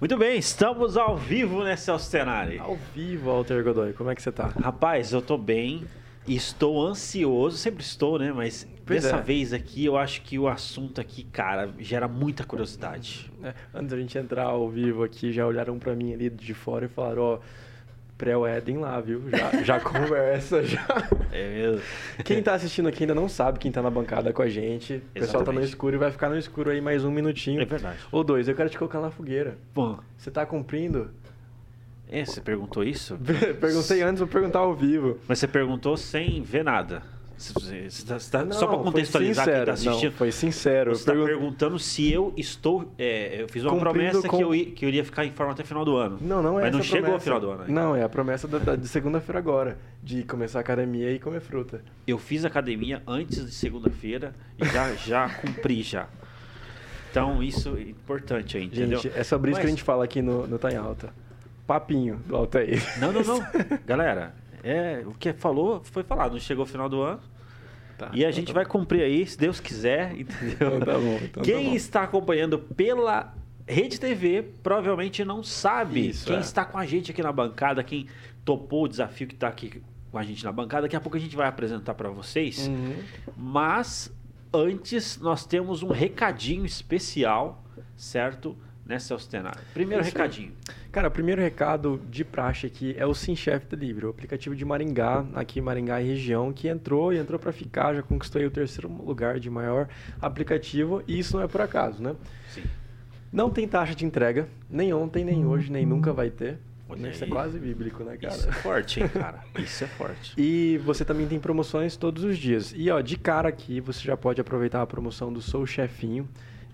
Muito bem, estamos ao vivo, né, Celso Tenari? Ao vivo, Walter Godoy, como é que você tá? Rapaz, eu tô bem e estou ansioso, sempre estou, né? Mas Pois dessa é. vez aqui, eu acho que o assunto aqui, cara, gera muita curiosidade. É, antes da gente entrar ao vivo aqui, já olharam pra mim ali de fora e falaram, ó, pré-wedding lá, viu? Já, já conversa, já. É mesmo? Quem tá assistindo aqui ainda não sabe quem tá na bancada com a gente. O pessoal tá no escuro e vai ficar no escuro aí mais um minutinho. É verdade. Ou dois, eu quero te colocar na fogueira. Bom, Você tá cumprindo? é, você perguntou isso? Perguntei antes, vou perguntar ao vivo. Mas você perguntou sem ver nada. Tá- tá- Não, só foi contextualizar quem tá sincero. assistindo. Não, foi sincero. Você está Pergun- perguntando se eu estou. é, eu fiz uma promessa com- que, eu ia, que eu iria ficar em forma até final do ano. Não, não é Mas não chegou ao promessa. final do ano. ainda. Não, é a promessa da, de segunda-feira agora, de começar a academia e comer fruta. Eu fiz academia antes de segunda-feira e já, já cumpri já. Então isso é importante aí, entendeu? Gente, é sobre isso que a Mas- gente fala aqui no, no Tá em Alta. Papinho do Altair. Não, não, não. Galera, é, o que falou foi falado. Não chegou ao final do ano. Tá, e a então gente tá vai bom. cumprir aí, se Deus quiser, entendeu? Então tá bom, então Quem tá bom. está acompanhando pela Rede TV provavelmente não sabe Isso, quem é. está com a gente aqui na bancada, quem topou o desafio que está aqui com a gente na bancada. Daqui a pouco a gente vai apresentar para vocês. Uhum. Mas antes nós temos um recadinho especial, certo? Né, Celso Tenaro? Primeiro Isso. recadinho. Cara, o primeiro recado de praxe aqui é o SimChef Delivery, o aplicativo de Maringá, aqui em Maringá e região, que entrou e entrou para ficar, já conquistou aí o terceiro lugar de maior aplicativo, e isso não é por acaso, né? Sim. Não tem taxa de entrega, nem ontem, nem hoje, nem nunca vai ter. Olha Isso é quase bíblico, né, cara? Isso é forte, hein, cara? Isso é forte. E você também tem promoções todos os dias. E ó, de cara aqui, você já pode aproveitar a promoção do Sou Chefinho.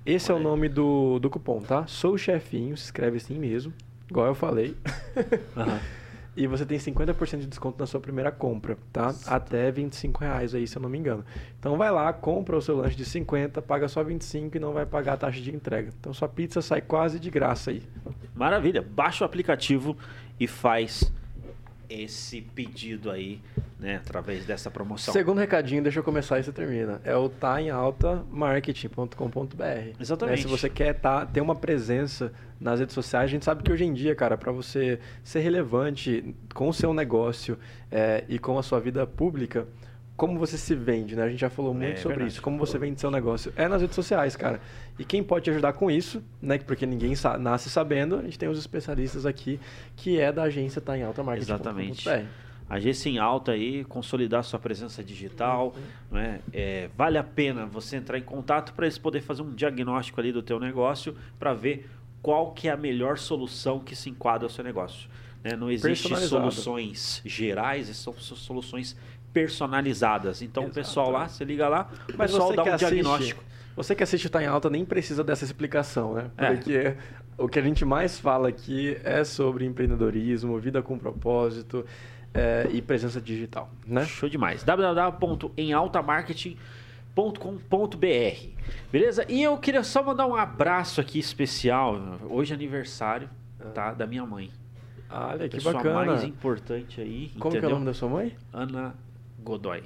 Esse é o Olha nome do, do cupom, tá? Sou Chefinho, se escreve assim mesmo, igual eu falei. Aham. E você tem 50% de desconto na sua primeira compra, tá? Até 25 reais aí, se eu não me engano. Então vai lá, compra o seu lanche de 50, paga só 25 e não vai pagar a taxa de entrega. Então sua pizza sai quase de graça aí. Maravilha. Baixa o aplicativo e faz esse pedido aí, né, através dessa promoção. Segundo recadinho, deixa eu começar e você termina. É o tá em alta marketing.com.br. Exatamente. Né, Se você quer tá, ter uma presença nas redes sociais, a gente sabe que hoje em dia, cara, para você ser relevante com o seu negócio é, e com a sua vida pública, como você se vende, né? A gente já falou muito É sobre verdade. isso. Como você vende seu negócio é nas redes sociais, cara. E quem pode te ajudar com isso, né? Porque ninguém sa- nasce sabendo, a gente tem os especialistas aqui, que é da agência Tá em Alta Marketing.com.br. Exatamente. Agência em alta aí, consolidar sua presença digital, né? É, vale a pena você entrar em contato para eles poderem fazer um diagnóstico ali do teu negócio para ver qual que é a melhor solução que se enquadra ao seu negócio. né? Não existe Personalizado. soluções gerais, são soluções personalizadas. Então o pessoal lá, você liga lá, o Mas pessoal dá um assiste, diagnóstico. Você que assiste Tá em Alta nem precisa dessa explicação, né? É. Porque o que a gente mais fala aqui é sobre empreendedorismo, vida com propósito é, e presença digital, né? Show demais. www.emaltamarketing.com.br Beleza? E eu queria só mandar um abraço aqui especial. Hoje é aniversário, tá? Da minha mãe. Olha, que pessoa bacana. mais importante aí, Como que é o entendeu? nome da sua mãe? Ana Godoy.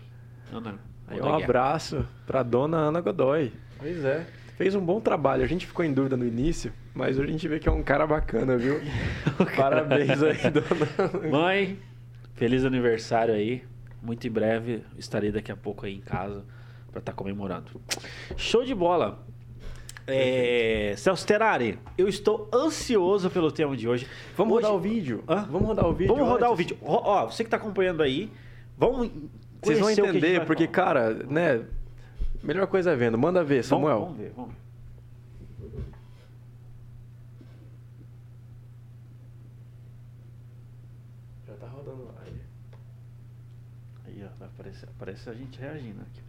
Ana Um Godoy. abraço pra dona Ana Godoy. Pois é. Fez um bom trabalho. A gente ficou em dúvida no início, mas hoje a gente vê que é um cara bacana, viu? Parabéns aí, dona Mãe, feliz aniversário aí. Muito em breve estarei daqui a pouco aí em casa para estar comemorando. Show de bola. É, Celso Terari, eu estou ansioso pelo tema de hoje. Vamos Hoje- rodar o vídeo? Hã? Vamos rodar o vídeo Vamos rodar o antes? vídeo. Ó, ó, você que está acompanhando aí, vamos. Vocês vão entender, porque, falar. cara, né? Melhor coisa é vendo. Manda ver, Samuel. Vamos, vamos ver, vamos ver. Já tá rodando lá. Aí, ó, vai aparecer, aparece a gente reagindo aqui.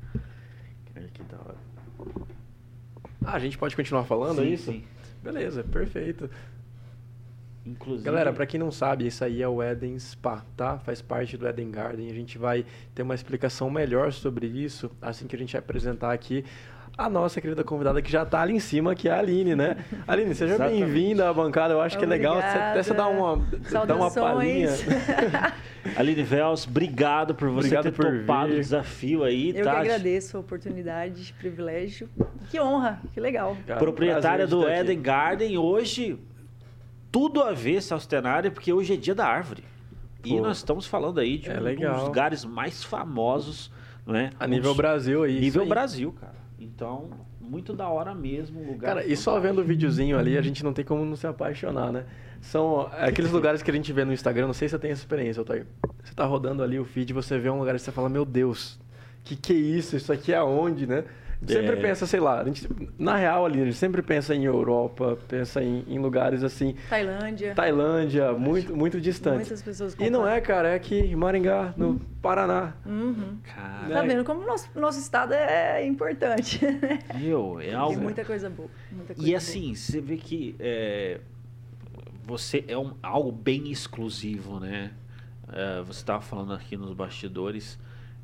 Olha que da hora. Ah, a gente pode continuar falando, é Sim, isso? sim. Beleza, perfeito. Inclusive. Galera, pra quem não sabe, isso aí é o Eden Spa, tá? Faz parte do Eden Garden. A gente vai ter uma explicação melhor sobre isso assim que a gente apresentar aqui a nossa querida convidada que já tá ali em cima, que é a Aline, né? Aline, seja bem-vinda à bancada. Eu acho que é legal você Obrigada. até você dar uma, dar uma palhinha. Saudações. Aline Vels, obrigado por você Obrigado ter por topado vir. o desafio aí, Eu que tá? agradeço a oportunidade, privilégio. Que honra, que legal. Cara, Proprietária do ter aqui. Eden Garden, hoje tudo a ver Salstenária, porque hoje é dia da árvore. E Pô. nós estamos falando aí de É um legal. dos lugares mais famosos, não é? A nível dos- Brasil aí. Nível aí. Brasil, cara. Então, muito da hora mesmo, um lugar. Cara, e só vendo o videozinho ali, a gente não tem como não se apaixonar, né? São aqueles lugares que a gente vê no Instagram, não sei se você tem essa experiência, Otair. Você tá rodando ali o feed, você vê um lugar e você fala, meu Deus, que que é isso? Isso aqui é aonde, né? Sempre É. pensa, sei lá, a gente, na real ali, a gente sempre pensa em Europa, pensa em, em lugares assim, Tailândia. Tailândia, muito, muito distante. Muitas pessoas E não é, cara, é aqui em Maringá, no Paraná. Uhum. Cara, Tá vendo como o nosso, nosso estado é importante. meu, é Tem algo. muita coisa boa. Muita coisa E boa. assim, você vê que é, você é um, algo bem exclusivo, né? É, você estava falando aqui nos bastidores,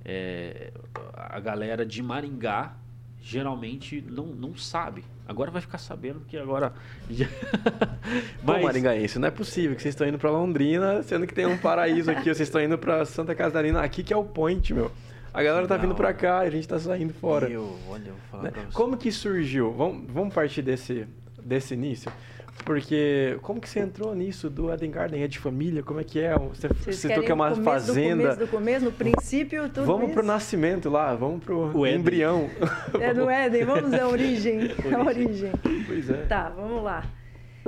é, a galera de Maringá geralmente não, não sabe. Agora vai ficar sabendo que agora. Pô, maringaense, não é possível que vocês estão indo pra Londrina, sendo que tem um paraíso aqui, vocês estão indo pra Santa Catarina, aqui que é o point, meu. A galera tá vindo pra hora. cá e a gente tá saindo fora. Eu, olha, eu vou falar né? pra você. Como que surgiu? Vamos, vamos partir desse, desse início? Porque como que você entrou nisso do Eden Garden? É de família? Como é que é? Você Vocês citou que é uma começo fazenda. Do começo, do começo, no princípio, tudo Vamos isso. pro nascimento lá, vamos pro O embrião. É do Éden, vamos à origem. A origem. pois é. Tá, vamos lá.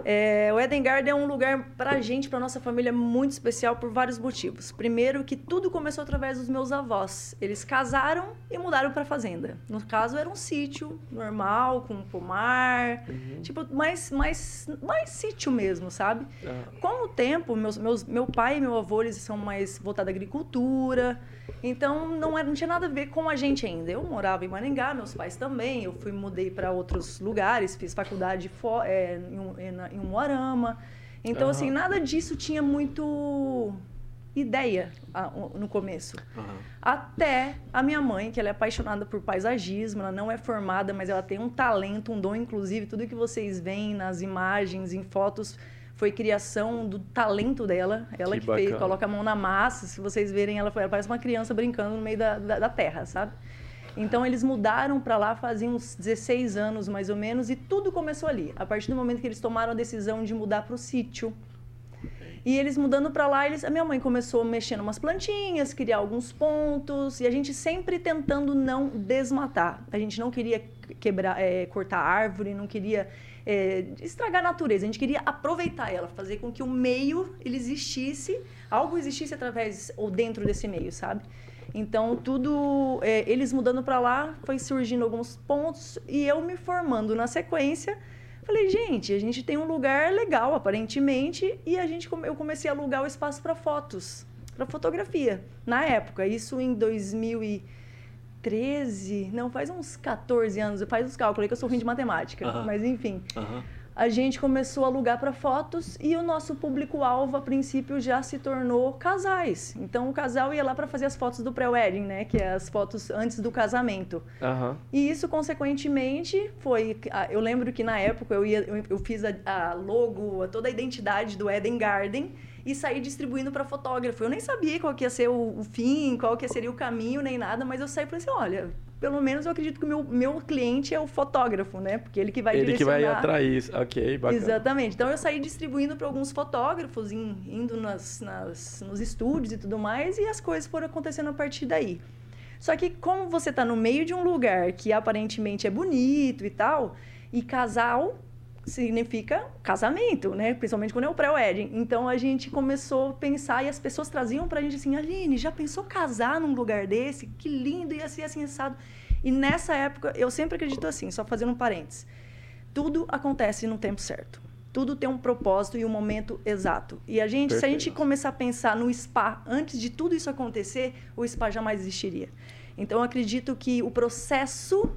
É, o Eden Garden é um lugar pra gente, pra nossa família, muito especial por vários motivos. Primeiro, que tudo começou através dos meus avós. Eles casaram e mudaram pra fazenda. No caso, era um sítio normal, com um pomar, tipo, mais, mais, mais sítio mesmo, sabe? Ah, Com o tempo, meus, meus, meu pai e meu avô, eles são mais voltados à agricultura. Então, não, era, não tinha nada a ver com a gente ainda. Eu morava em Maringá, meus pais também. Eu fui mudei para outros lugares, fiz faculdade fo- é, em, em, na- em Umuarama. Então, Aham. assim, nada disso tinha muito ideia ah, no começo. Aham. Até a minha mãe, que ela é apaixonada por paisagismo, ela não é formada, mas ela tem um talento, um dom, inclusive, tudo que vocês veem nas imagens, em fotos, foi criação do talento dela. Ela Que que, fez, coloca a mão na massa, se vocês verem, ela, foi- ela parece uma criança brincando no meio da, da, da terra, sabe? Então eles mudaram para lá fazia uns 16 anos mais ou menos e tudo começou ali. A partir do momento que eles tomaram a decisão de mudar para o sítio. E eles mudando para lá, eles, a minha mãe começou mexendo umas plantinhas, criar alguns pontos, e a gente sempre tentando não desmatar. A gente não queria quebrar, é, cortar árvore, não queria é, estragar a natureza. A gente queria aproveitar ela, fazer com que o meio ele existisse, algo existisse através ou dentro desse meio, sabe? Então tudo, é, eles mudando para lá, foi surgindo alguns pontos e eu me formando na sequência. Falei, gente, a gente tem um lugar legal, aparentemente, e a gente, eu comecei a alugar o espaço para fotos, para fotografia. Na época, isso em 2013, não, faz uns 14 anos, faz os cálculos aí que eu sou ruim de matemática, Aham. mas enfim. Aham. A gente começou a alugar para fotos e o nosso público-alvo, a princípio, já se tornou casais. Então, o casal ia lá para fazer as fotos do pré-wedding, né? Que é as fotos antes do casamento. Aham. E isso, consequentemente, foi. ah, Eu lembro que na época eu, ia, eu, fiz a, a logo, a- toda a identidade do Eden Garden e saí distribuindo para fotógrafo. Eu nem sabia qual que ia ser o, o fim, qual que seria o caminho, nem nada, mas eu saí e falei assim: olha, pelo menos eu acredito que o meu, meu cliente é o fotógrafo, né? Porque ele que vai Ele que vai direcionar. atrair. Ok, bacana. Exatamente. Então eu saí distribuindo para alguns fotógrafos, indo nas, nas- nos estúdios e tudo mais, e as coisas foram acontecendo a partir daí. Só que como você está no meio de um lugar que aparentemente é bonito e tal, e casal significa casamento, né? Principalmente quando é o pré-wedding. Então a gente começou a pensar e as pessoas traziam pra gente assim, Aline, já pensou casar num lugar desse? Que lindo, ia ser assim assado. E nessa época, eu sempre acredito assim, só fazendo um parênteses. Tudo acontece no tempo certo. Tudo tem um propósito e um momento exato. E a gente, se a gente Perfeito. começar a pensar no spa antes de tudo isso acontecer, o spa jamais existiria. Então eu acredito que o processo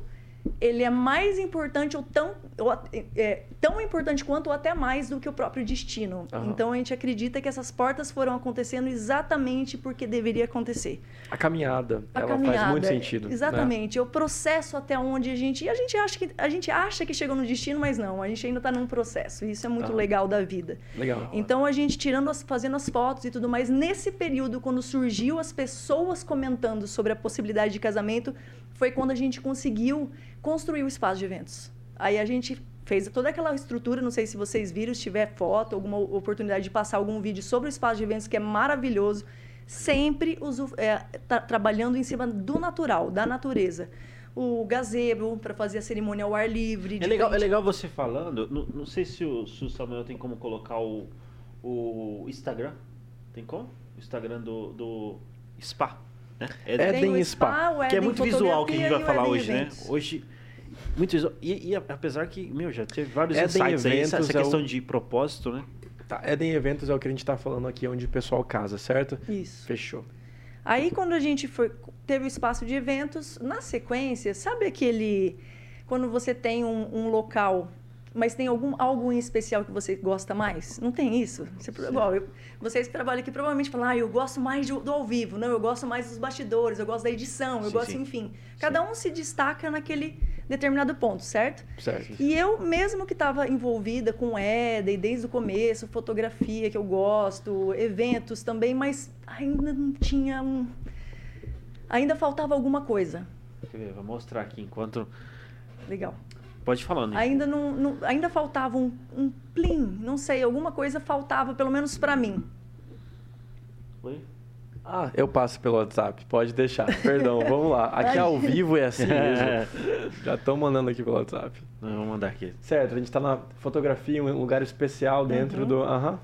ele é mais importante ou tão, ou, é, tão importante quanto ou até mais do que o próprio destino. Aham. Então a gente acredita que essas portas foram acontecendo exatamente porque deveria acontecer. A caminhada, A ela caminhada, faz muito sentido. né? Exatamente. É o processo até onde a gente. E a gente acha que a gente acha que chegou no destino, mas não. A gente ainda está num processo. E isso é muito Ah. legal da vida. Legal. Então a gente tirando as, fazendo as fotos e tudo mais, nesse período, quando surgiu as pessoas comentando sobre a possibilidade de casamento, foi quando a gente conseguiu construir o espaço de eventos. Aí a gente fez toda aquela estrutura, não sei se vocês viram, se tiver foto, alguma oportunidade de passar algum vídeo sobre o espaço de eventos, que é maravilhoso. Sempre uso, é, tá, trabalhando em cima do natural, da natureza. O gazebo, para fazer a cerimônia ao ar livre. É legal, é legal você falando. Não, não sei se o, se o Samuel tem como colocar o, o Instagram. Tem como? O Instagram do, do Spa. Né? Eden Spa. Spa que é muito visual que a gente vai falar hoje, Eventos. né? Hoje. Muito visual. E, e apesar que, meu, já teve vários Eden insights aí, essa, Eventos essa é questão o- de propósito, né? Tá, Eden Eventos é o que a gente tá falando aqui, onde o pessoal casa, certo? Isso. Fechou. Aí quando a gente foi, teve o espaço de eventos, na sequência, sabe aquele. Quando você tem um, um local, mas tem algum, algo em especial que você gosta mais? Não tem isso? Você, igual, eu- vocês que trabalham aqui provavelmente falam, ah, eu gosto mais de- do ao vivo, não, eu gosto mais dos bastidores, eu gosto da edição, eu Sim, gosto, sim. enfim. Cada um se destaca naquele determinado ponto, certo? Certo. E eu, mesmo que estava envolvida com Eden desde o começo, fotografia que eu gosto, eventos também, mas ainda não tinha um. Ainda faltava alguma coisa. Quer ver? Vou mostrar aqui enquanto. Legal. Pode falar, né? Ainda não, não- ainda faltava um, um plim, não sei, alguma coisa faltava, pelo menos para mim. Oi? Ah, eu passo pelo WhatsApp, pode deixar. Perdão, vamos lá. Aqui ao vivo é assim mesmo. Já estão mandando aqui pelo WhatsApp. Não, vou mandar aqui. Certo, a gente tá na fotografia, um lugar especial dentro Uhum. do. Aham.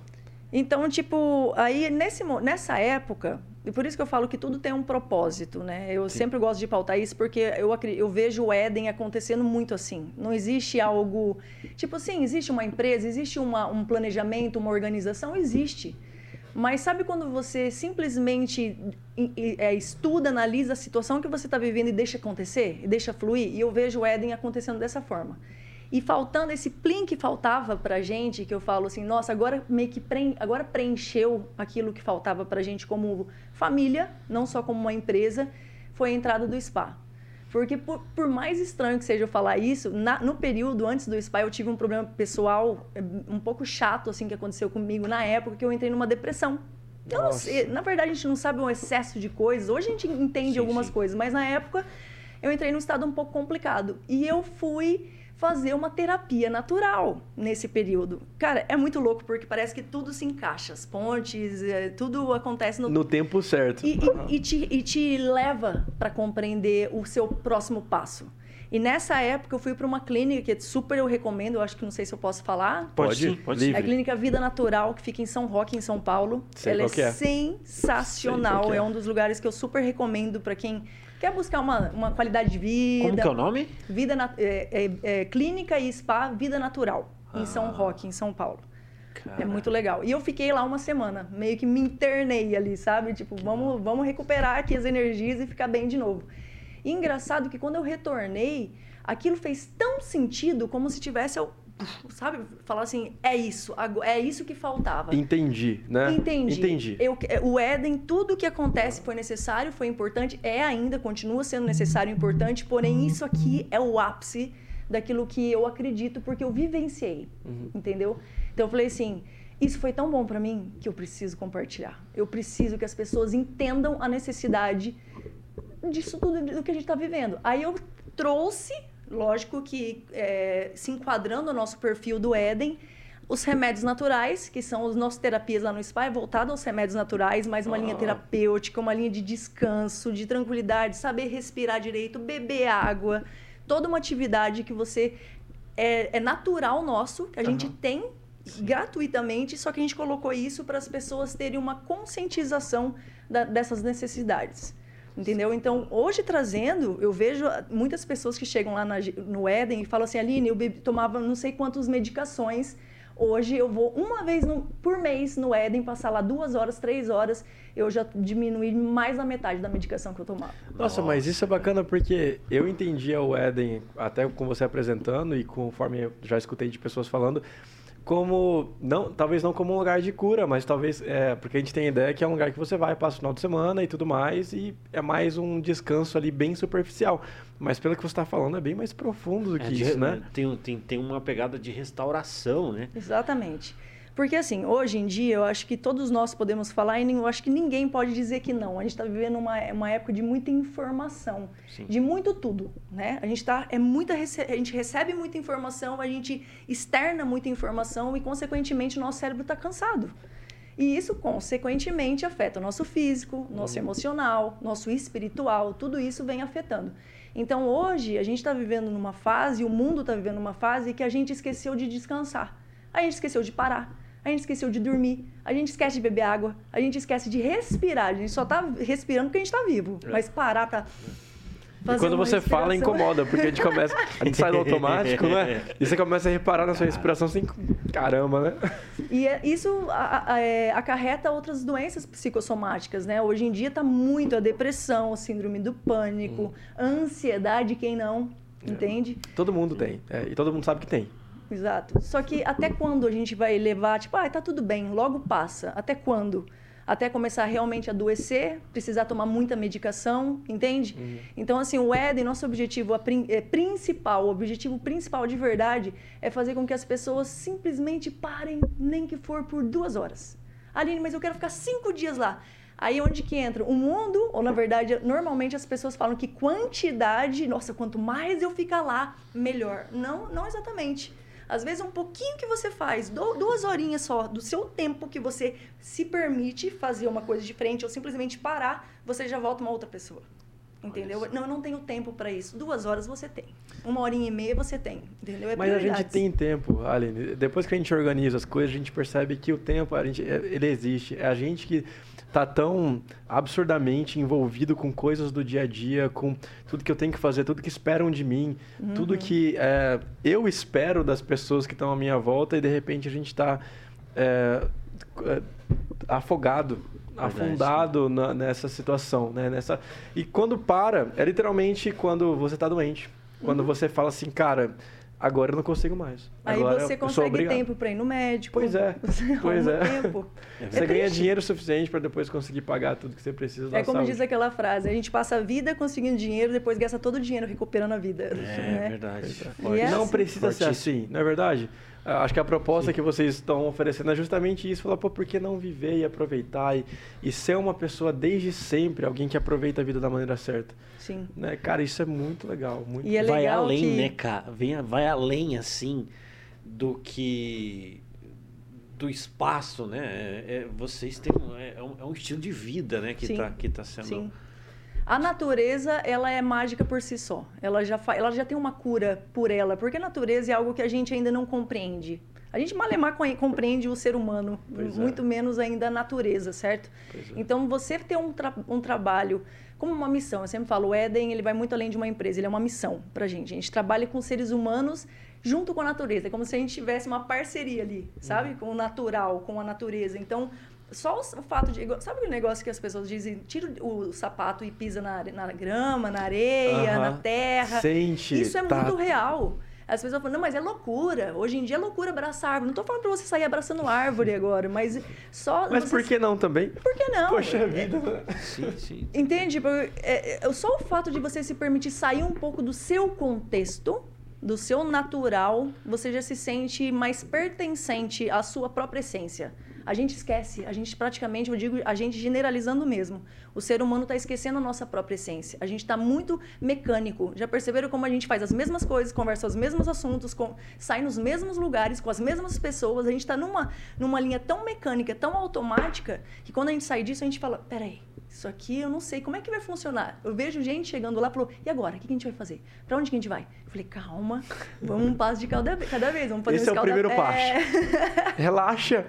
Então, tipo, aí nesse, nessa época, e por isso que eu falo que tudo tem um propósito, né? Eu sempre gosto de pautar isso porque eu, eu vejo o Éden acontecendo muito assim. Não existe algo. Tipo assim, existe uma empresa, existe uma, um planejamento, uma organização? Existe. Mas sabe quando você simplesmente é, estuda, analisa a situação que você está vivendo e deixa acontecer, e deixa fluir? E eu vejo o Éden acontecendo dessa forma. E faltando esse plim que faltava pra gente, que eu falo assim, nossa, agora meio que preen- agora preencheu aquilo que faltava pra gente como família, não só como uma empresa, foi a entrada do spa. Porque por, por mais estranho que seja eu falar isso, na- no período antes do spa eu tive um problema pessoal eh, um pouco chato assim que aconteceu comigo na época que eu entrei numa depressão. Eu não sei, na verdade a gente não sabe um excesso de coisas. Hoje a gente entende Sim, algumas sim. coisas, mas na época eu entrei num estado um pouco complicado e eu fui fazer uma terapia natural nesse período. Cara, é muito louco porque parece que tudo se encaixa, as pontes, eh, tudo acontece no No tempo certo. e, e- e te, e te leva para compreender o seu próximo passo. E nessa época eu fui para uma clínica que super eu recomendo, eu acho que não sei se eu posso falar. Pode, Pode? sim, pode Livre. É a Clínica Vida Natural, que fica em São Roque, em São Paulo. Sei Ela que é. sensacional. É. é um dos lugares que eu super recomendo para quem quer buscar uma, uma qualidade de vida. Como que é o nome? Vida na- é, é- é Clínica e Spa Vida Natural, em São Ah. Roque, em São Paulo. É Caraca. muito legal. E eu fiquei lá uma semana, meio que me internei ali, sabe? Tipo, vamos, vamos recuperar aqui as energias e ficar bem de novo. E engraçado que quando eu retornei, aquilo fez tão sentido como se tivesse, eu, sabe? Falar assim, é isso, é isso que faltava. Entendi, né? Entendi. Entendi. Eu- o Éden, tudo que acontece foi necessário, foi importante, é ainda, continua sendo necessário e importante, porém isso aqui é o ápice daquilo que eu acredito, porque eu vivenciei, Uhum. entendeu? Então eu falei assim, isso foi tão bom pra mim que eu preciso compartilhar. Eu preciso que as pessoas entendam a necessidade disso tudo do que a gente está vivendo. Aí eu trouxe, lógico que é, se enquadrando no nosso perfil do Éden, os remédios naturais, que são as nossas terapias lá no spa, é voltado aos remédios naturais, mais uma linha Ah. terapêutica, uma linha de descanso, de tranquilidade, saber respirar direito, beber água, toda uma atividade que você é, é natural nosso, que a gente Aham. tem gratuitamente, só que a gente colocou isso para as pessoas terem uma conscientização da- dessas necessidades. Entendeu? Então, hoje trazendo, eu vejo muitas pessoas que chegam lá na no Éden e falam assim, Aline, eu bebi- tomava não sei quantas medicações, hoje eu vou uma vez no- por mês no Éden, passar lá duas horas, três horas, eu já diminuí mais da metade da medicação que eu tomava. Nossa, mas isso é bacana porque eu entendia o Éden, até com você apresentando e conforme eu já escutei de pessoas falando, como, não, talvez não como um lugar de cura, mas talvez, é, porque a gente tem a ideia que é um lugar que você vai, passa o final de semana e tudo mais, e é mais um descanso ali bem superficial. Mas pelo que você está falando, é bem mais profundo do que É, de- isso, né? Tem, tem, tem uma pegada de restauração, né? Exatamente. Porque, assim, hoje em dia, eu acho que todos nós podemos falar e eu acho que ninguém pode dizer que não. A gente está vivendo uma, uma época de muita informação, Sim. de muito tudo, né? A gente, tá, é muita, a gente recebe muita informação, a gente externa muita informação e, consequentemente, o nosso cérebro está cansado. E isso, consequentemente, afeta o nosso físico, nosso emocional, nosso espiritual, tudo isso vem afetando. Então, hoje, a gente está vivendo numa fase, o mundo está vivendo numa fase que a gente esqueceu de descansar. A gente esqueceu de parar, a gente esqueceu de dormir, a gente esquece de beber água, a gente esquece de respirar. A gente só está respirando porque a gente está vivo. Mas parar para. E quando você fala, incomoda, porque a gente começa. A gente sai do automático, né? E você começa a reparar na sua respiração assim, caramba, né? E é- isso a- a- é, acarreta outras doenças psicossomáticas, né? Hoje em dia está muito a depressão, a síndrome do pânico, a ansiedade, quem não, entende? Todo mundo tem. é, e todo mundo sabe que tem. Exato. Só que até quando a gente vai levar, tipo, ah, tá tudo bem, logo passa. Até quando? Até começar realmente a adoecer, precisar tomar muita medicação, entende? Então, assim, o Éden, nosso objetivo é, principal, o objetivo principal de verdade é fazer com que as pessoas simplesmente parem, nem que for por duas horas. Aline, mas eu quero ficar cinco dias lá. Aí onde que entra? O mundo, ou na verdade, normalmente as pessoas falam que quantidade, nossa, quanto mais eu ficar lá, melhor. Não, não exatamente. Às vezes um pouquinho que você faz, du- duas horinhas só do seu tempo que você se permite fazer uma coisa diferente ou simplesmente parar, você já volta uma outra pessoa. Entendeu? Não, eu não tenho tempo para isso. Duas horas você tem. Uma horinha e meia você tem. Entendeu? É Mas a gente tem tempo, Aline. Depois que a gente organiza as coisas, a gente percebe que o tempo, a gente, é- ele existe. É a gente que tá tão absurdamente envolvido com coisas do dia a dia, com tudo que eu tenho que fazer, tudo que esperam de mim, Uhum. tudo que é, eu espero das pessoas que estão à minha volta e de repente a gente está afogado, Verdade, afundado na- nessa situação, né? Nessa... E quando para, é literalmente quando você está doente. Quando você fala assim, cara, agora eu não consigo mais. Uhum. Aí Agora você consegue tempo para ir no médico. Pois é, Você pois é. tempo. Você ganha triste. dinheiro suficiente para depois conseguir pagar tudo que você precisa da É como saúde. diz aquela frase, a gente passa a vida conseguindo dinheiro, depois gasta todo o dinheiro recuperando a vida. É né? verdade. E é não assim. precisa ser assim, não é verdade? Ah, Acho que a proposta que vocês estão oferecendo é justamente isso. Falar, pô, por que não viver e aproveitar e, e ser uma pessoa desde sempre, alguém que aproveita a vida da maneira certa? Sim. Né? Cara, isso é muito legal. Muito E é vai legal além, que... né, cara? Vem, vai além, assim, do que do espaço, né? É- é- vocês têm um, é, um, é um estilo de vida, né, que Sim, está que tá sendo. Sim. A natureza, ela é mágica por si só. Ela já, fa... ela já tem uma cura por ela, porque a natureza é algo que a gente ainda não compreende. A gente malemar co- compreende o ser humano, Pois é. muito menos ainda a natureza, certo? É. Então, você ter um, tra- um trabalho como uma missão, eu sempre falo, o Éden, ele vai muito além de uma empresa, ele é uma missão pra gente. A gente trabalha com seres humanos junto com a natureza, é como se a gente tivesse uma parceria ali, sabe? Com o natural, com a natureza. Então, só o, o fato de... Sabe aquele negócio que as pessoas dizem, tira o, o sapato e pisa na, na grama, na areia, na terra. Sente. Isso é tá- muito real. As pessoas falam, não, mas é loucura. Hoje em dia é loucura abraçar árvore. Não tô falando pra você sair abraçando árvore agora, mas só... Mas você- por que não também? Por que não? Poxa vida. né? Sim, sim. Entende? É, é, só o fato de você se permitir sair um pouco do seu contexto, do seu natural, você já se sente mais pertencente à sua própria essência. A gente esquece, a gente praticamente, eu digo, a gente generalizando mesmo. O ser humano está esquecendo a nossa própria essência. A gente está muito mecânico. Já perceberam como a gente faz as mesmas coisas, conversa os mesmos assuntos, com, sai nos mesmos lugares, com as mesmas pessoas. A gente está numa, numa linha tão mecânica, tão automática, que quando a gente sai disso, a gente fala: peraí, isso aqui eu não sei como é que vai funcionar. Eu vejo gente chegando lá e falou: e agora? O que a gente vai fazer? Para onde que a gente vai? Eu falei: calma, vamos um passo de cada, cada vez. Vamos fazer Esse um é o primeiro passo. Relaxa.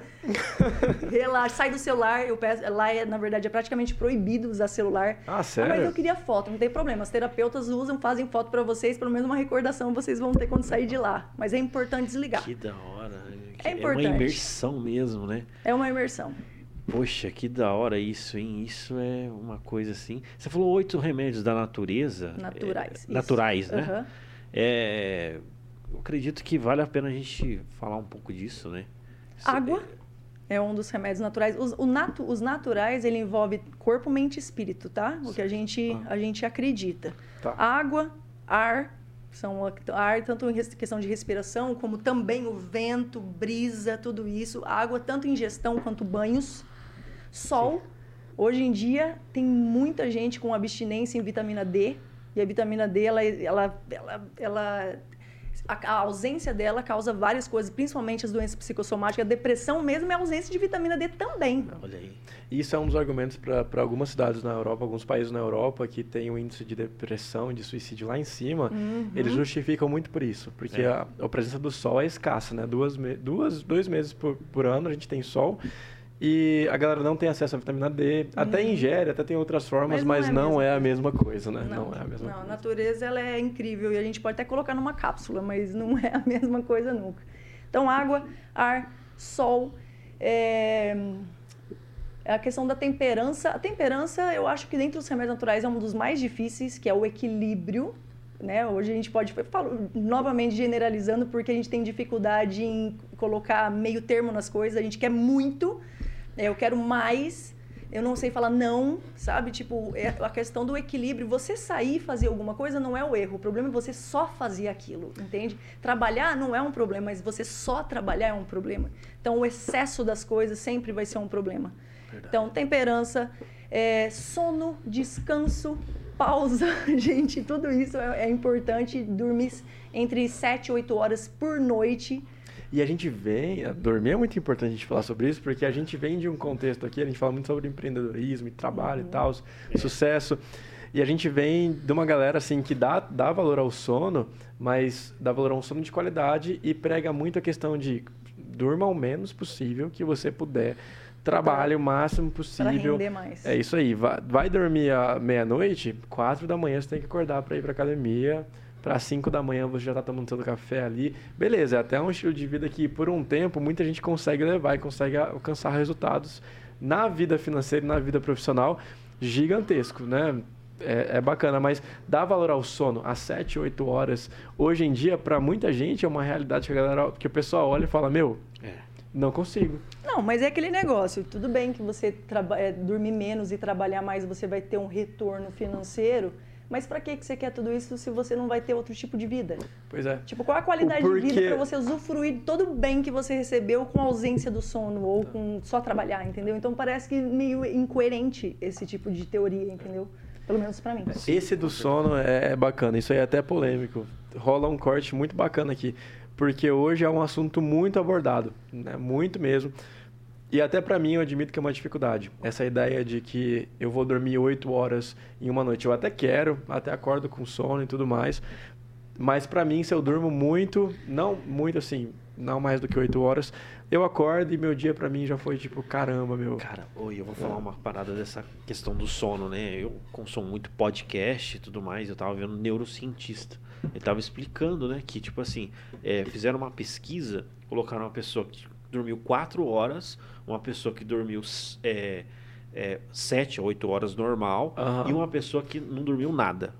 Relaxa, sai do celular. Eu peço, lá, é, na verdade, é praticamente proibido usar celular. Ah, Ah, sério? mas eu queria foto, não tem problema. Os terapeutas usam, fazem foto para vocês, pelo menos uma recordação vocês vão ter quando sair de lá. Mas é importante desligar. Que da hora. É uma importante. imersão mesmo, né? É uma imersão. Poxa, que da hora isso, hein? Isso é uma coisa assim. Você falou oito remédios da natureza. Naturais. É, isso. naturais, né? Aham. É, eu acredito que vale a pena a gente falar um pouco disso, né? Água é um dos remédios naturais. Os, natu- os naturais, ele envolve corpo, mente e espírito, tá? O que a gente, a gente acredita. Tá. Água, ar, São ar, tanto em questão de respiração, como também o vento, brisa, tudo isso. Água, tanto ingestão quanto banhos. Sol. Sim. Hoje em dia, tem muita gente com abstinência em vitamina D. E a vitamina D, ela, ela, ela, ela a, ausência dela causa várias coisas, principalmente as doenças psicossomáticas. A depressão mesmo é ausência de vitamina D também. Olha aí. Isso é um dos argumentos para algumas cidades na Europa, alguns países na Europa que tem o um índice de depressão, de suicídio lá em cima. Uhum. Eles justificam muito por isso, porque é. a, a, presença do sol é escassa, né? Duas, duas, dois meses por, por ano a gente tem sol. E a galera não tem acesso à vitamina D, até uhum. ingere, até tem outras formas, mas não, mas é, não é, a mesma coisa, né? Não, não é a mesma não, coisa. a natureza ela é incrível e a gente pode até colocar numa cápsula, mas não é a mesma coisa nunca. Então, água, ar, sol, é... a questão da temperança. A temperança, eu acho que dentro dos remédios naturais é um dos mais difíceis, que é o equilíbrio. Né? Hoje a gente pode, falo, novamente generalizando, porque a gente tem dificuldade em colocar meio termo nas coisas, a gente quer muito, eu quero mais, eu não sei falar não, sabe? Tipo, é a questão do equilíbrio. Você sair e fazer alguma coisa não é o erro. O problema é você só fazer aquilo, entende? Trabalhar não é um problema, mas você só trabalhar é um problema. Então, o excesso das coisas sempre vai ser um problema. Verdade. Então, temperança, é, sono, descanso, pausa, gente, tudo isso é, é importante. Dormir entre 7 e 8 horas por noite e a gente vem, dormir é muito importante a gente falar sobre isso, porque a gente vem de um contexto aqui, a gente fala muito sobre empreendedorismo e trabalho uhum. e tal, é. sucesso. E a gente vem de uma galera assim que dá, dá valor ao sono, mas dá valor a um sono de qualidade e prega muito a questão de durma o menos possível que você puder. Trabalhe o máximo possível. Pra mais. É isso aí. Vai, vai dormir à meia-noite, quatro da manhã você tem que acordar para ir para academia para 5 da manhã você já está tomando seu café ali. Beleza, é até um estilo de vida que por um tempo muita gente consegue levar e consegue alcançar resultados na vida financeira e na vida profissional gigantesco, né? É, é, bacana, mas dá valor ao sono às 7, 8 horas. Hoje em dia, para muita gente, é uma realidade que, a galera, que o pessoal olha e fala: Meu, é. não consigo. Não, mas é aquele negócio. Tudo bem que você é, dormir menos e trabalhar mais, você vai ter um retorno financeiro mas para que você quer tudo isso se você não vai ter outro tipo de vida? Pois é. Tipo, qual a qualidade de vida para você usufruir todo o bem que você recebeu com a ausência do sono ou com só trabalhar, entendeu? Então parece que meio incoerente esse tipo de teoria, entendeu? Pelo menos para mim. Esse do sono é bacana, isso aí é até polêmico. Rola um corte muito bacana aqui, porque hoje é um assunto muito abordado, né? Muito mesmo. E até para mim eu admito que é uma dificuldade. Essa ideia de que eu vou dormir oito horas em uma noite. Eu até quero, até acordo com sono e tudo mais. Mas para mim, se eu durmo muito, não muito assim, não mais do que oito horas, eu acordo e meu dia para mim já foi tipo, caramba, meu. Cara, oi, eu vou falar uma parada dessa questão do sono, né? Eu consumo muito podcast e tudo mais, eu tava vendo um neurocientista. Ele tava explicando, né, que tipo assim, é, fizeram uma pesquisa, colocaram uma pessoa que dormiu quatro horas, uma pessoa que dormiu é, é, sete a oito horas normal uhum. e uma pessoa que não dormiu nada.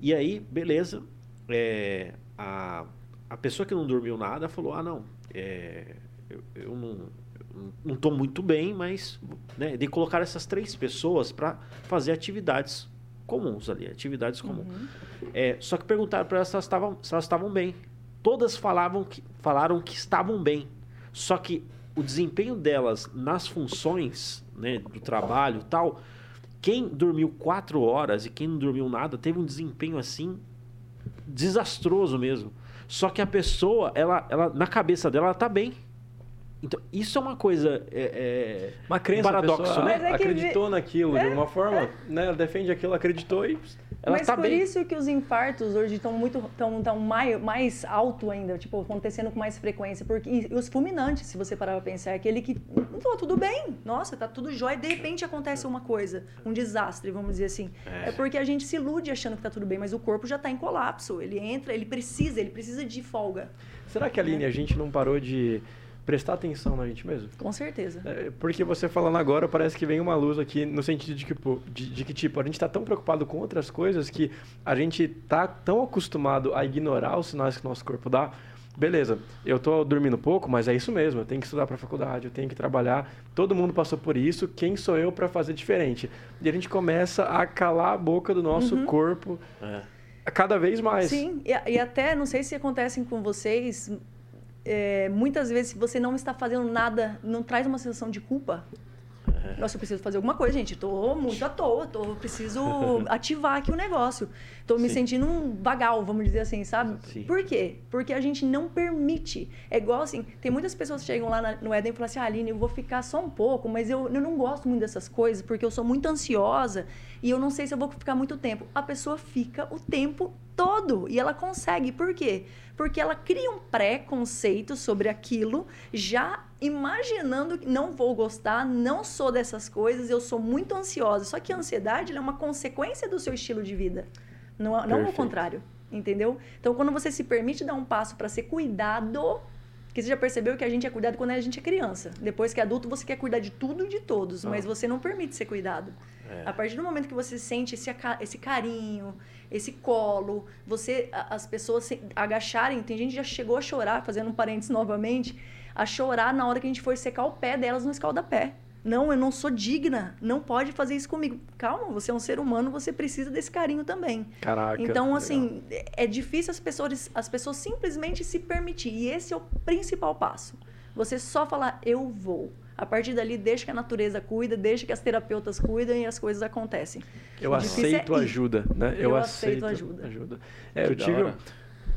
E aí, beleza, é, a, a pessoa que não dormiu nada falou, ah, não, é, eu, eu não não estou muito bem, mas né, de colocar essas três pessoas para fazer atividades comuns ali, atividades comuns. Uhum. É, só que perguntaram para elas se elas estavam se elas estavam bem. Todas falavam que, falaram que estavam bem. Só que o desempenho delas nas funções né, do trabalho tal, quem dormiu quatro horas e quem não dormiu nada teve um desempenho assim desastroso mesmo. Só que a pessoa, ela, ela na cabeça dela, ela tá bem. Então, isso é uma coisa. É, é uma crença. Um paradoxo, né? É acreditou naquilo é, de alguma forma, é. né? Ela defende aquilo, acreditou e ela Mas tá por bem. isso que os infartos hoje estão muito tão, tão mais, mais alto ainda, tipo, acontecendo com mais frequência. Porque, e os fulminantes, se você parar pra pensar, é aquele que, pô, tudo bem, nossa, tá tudo jóia, e de repente acontece uma coisa, um desastre, vamos dizer assim. É. é porque a gente se ilude achando que tá tudo bem, mas o corpo já tá em colapso. Ele entra, ele precisa, ele precisa de folga. Será que, Aline, a gente não parou de prestar atenção na gente mesmo. Com certeza. É, porque você falando agora, parece que vem uma luz aqui no sentido de que, de, de que tipo, a gente está tão preocupado com outras coisas que a gente está tão acostumado a ignorar os sinais que o nosso corpo dá. Beleza, eu estou dormindo pouco, mas é isso mesmo. Eu tenho que estudar para a faculdade, eu tenho que trabalhar. Todo mundo passou por isso. Quem sou eu para fazer diferente? E a gente começa a calar a boca do nosso uhum. corpo. É Cada vez mais. Sim, e, e até, não sei se acontecem com vocês, é, muitas vezes, se você não está fazendo nada, não traz uma sensação de culpa. É. Nossa, eu preciso fazer alguma coisa, gente. Tô muito à toa, tô, preciso ativar aqui o negócio. Tô me Sim. sentindo um vagal, vamos dizer assim, sabe? Sim. Por quê? Porque a gente não permite. É igual assim, tem muitas pessoas que chegam lá na, no Éden e falam assim, ah, Aline, eu vou ficar só um pouco, mas eu, eu não gosto muito dessas coisas, porque eu sou muito ansiosa e eu não sei se eu vou ficar muito tempo. A pessoa fica o tempo todo e ela consegue. Por quê? Porque ela cria um pré-conceito sobre aquilo, já imaginando que não vou gostar, não sou dessas coisas, eu sou muito ansiosa. Só que a ansiedade é uma consequência do seu estilo de vida, não, não o contrário, entendeu? Então, quando você se permite dar um passo para ser cuidado, que você já percebeu que a gente é cuidado quando a gente é criança. Depois que é adulto, você quer cuidar de tudo e de todos, ah. mas você não permite ser cuidado. É. A partir do momento que você sente esse, esse carinho, esse colo, você as pessoas se agacharem, tem gente que já chegou a chorar, fazendo um parênteses novamente, a chorar na hora que a gente foi secar o pé delas no escalda-pé. Não, eu não sou digna. Não pode fazer isso comigo. Calma, você é um ser humano, você precisa desse carinho também. Caraca. Então, assim, legal. é difícil as pessoas, as pessoas simplesmente se permitir. E esse é o principal passo. Você só falar, eu vou. A partir dali, deixa que a natureza cuida, deixa que as terapeutas cuidam e as coisas acontecem. Eu aceito é ajuda, né? Eu, eu aceito, ajuda. ajuda. É, eu tive,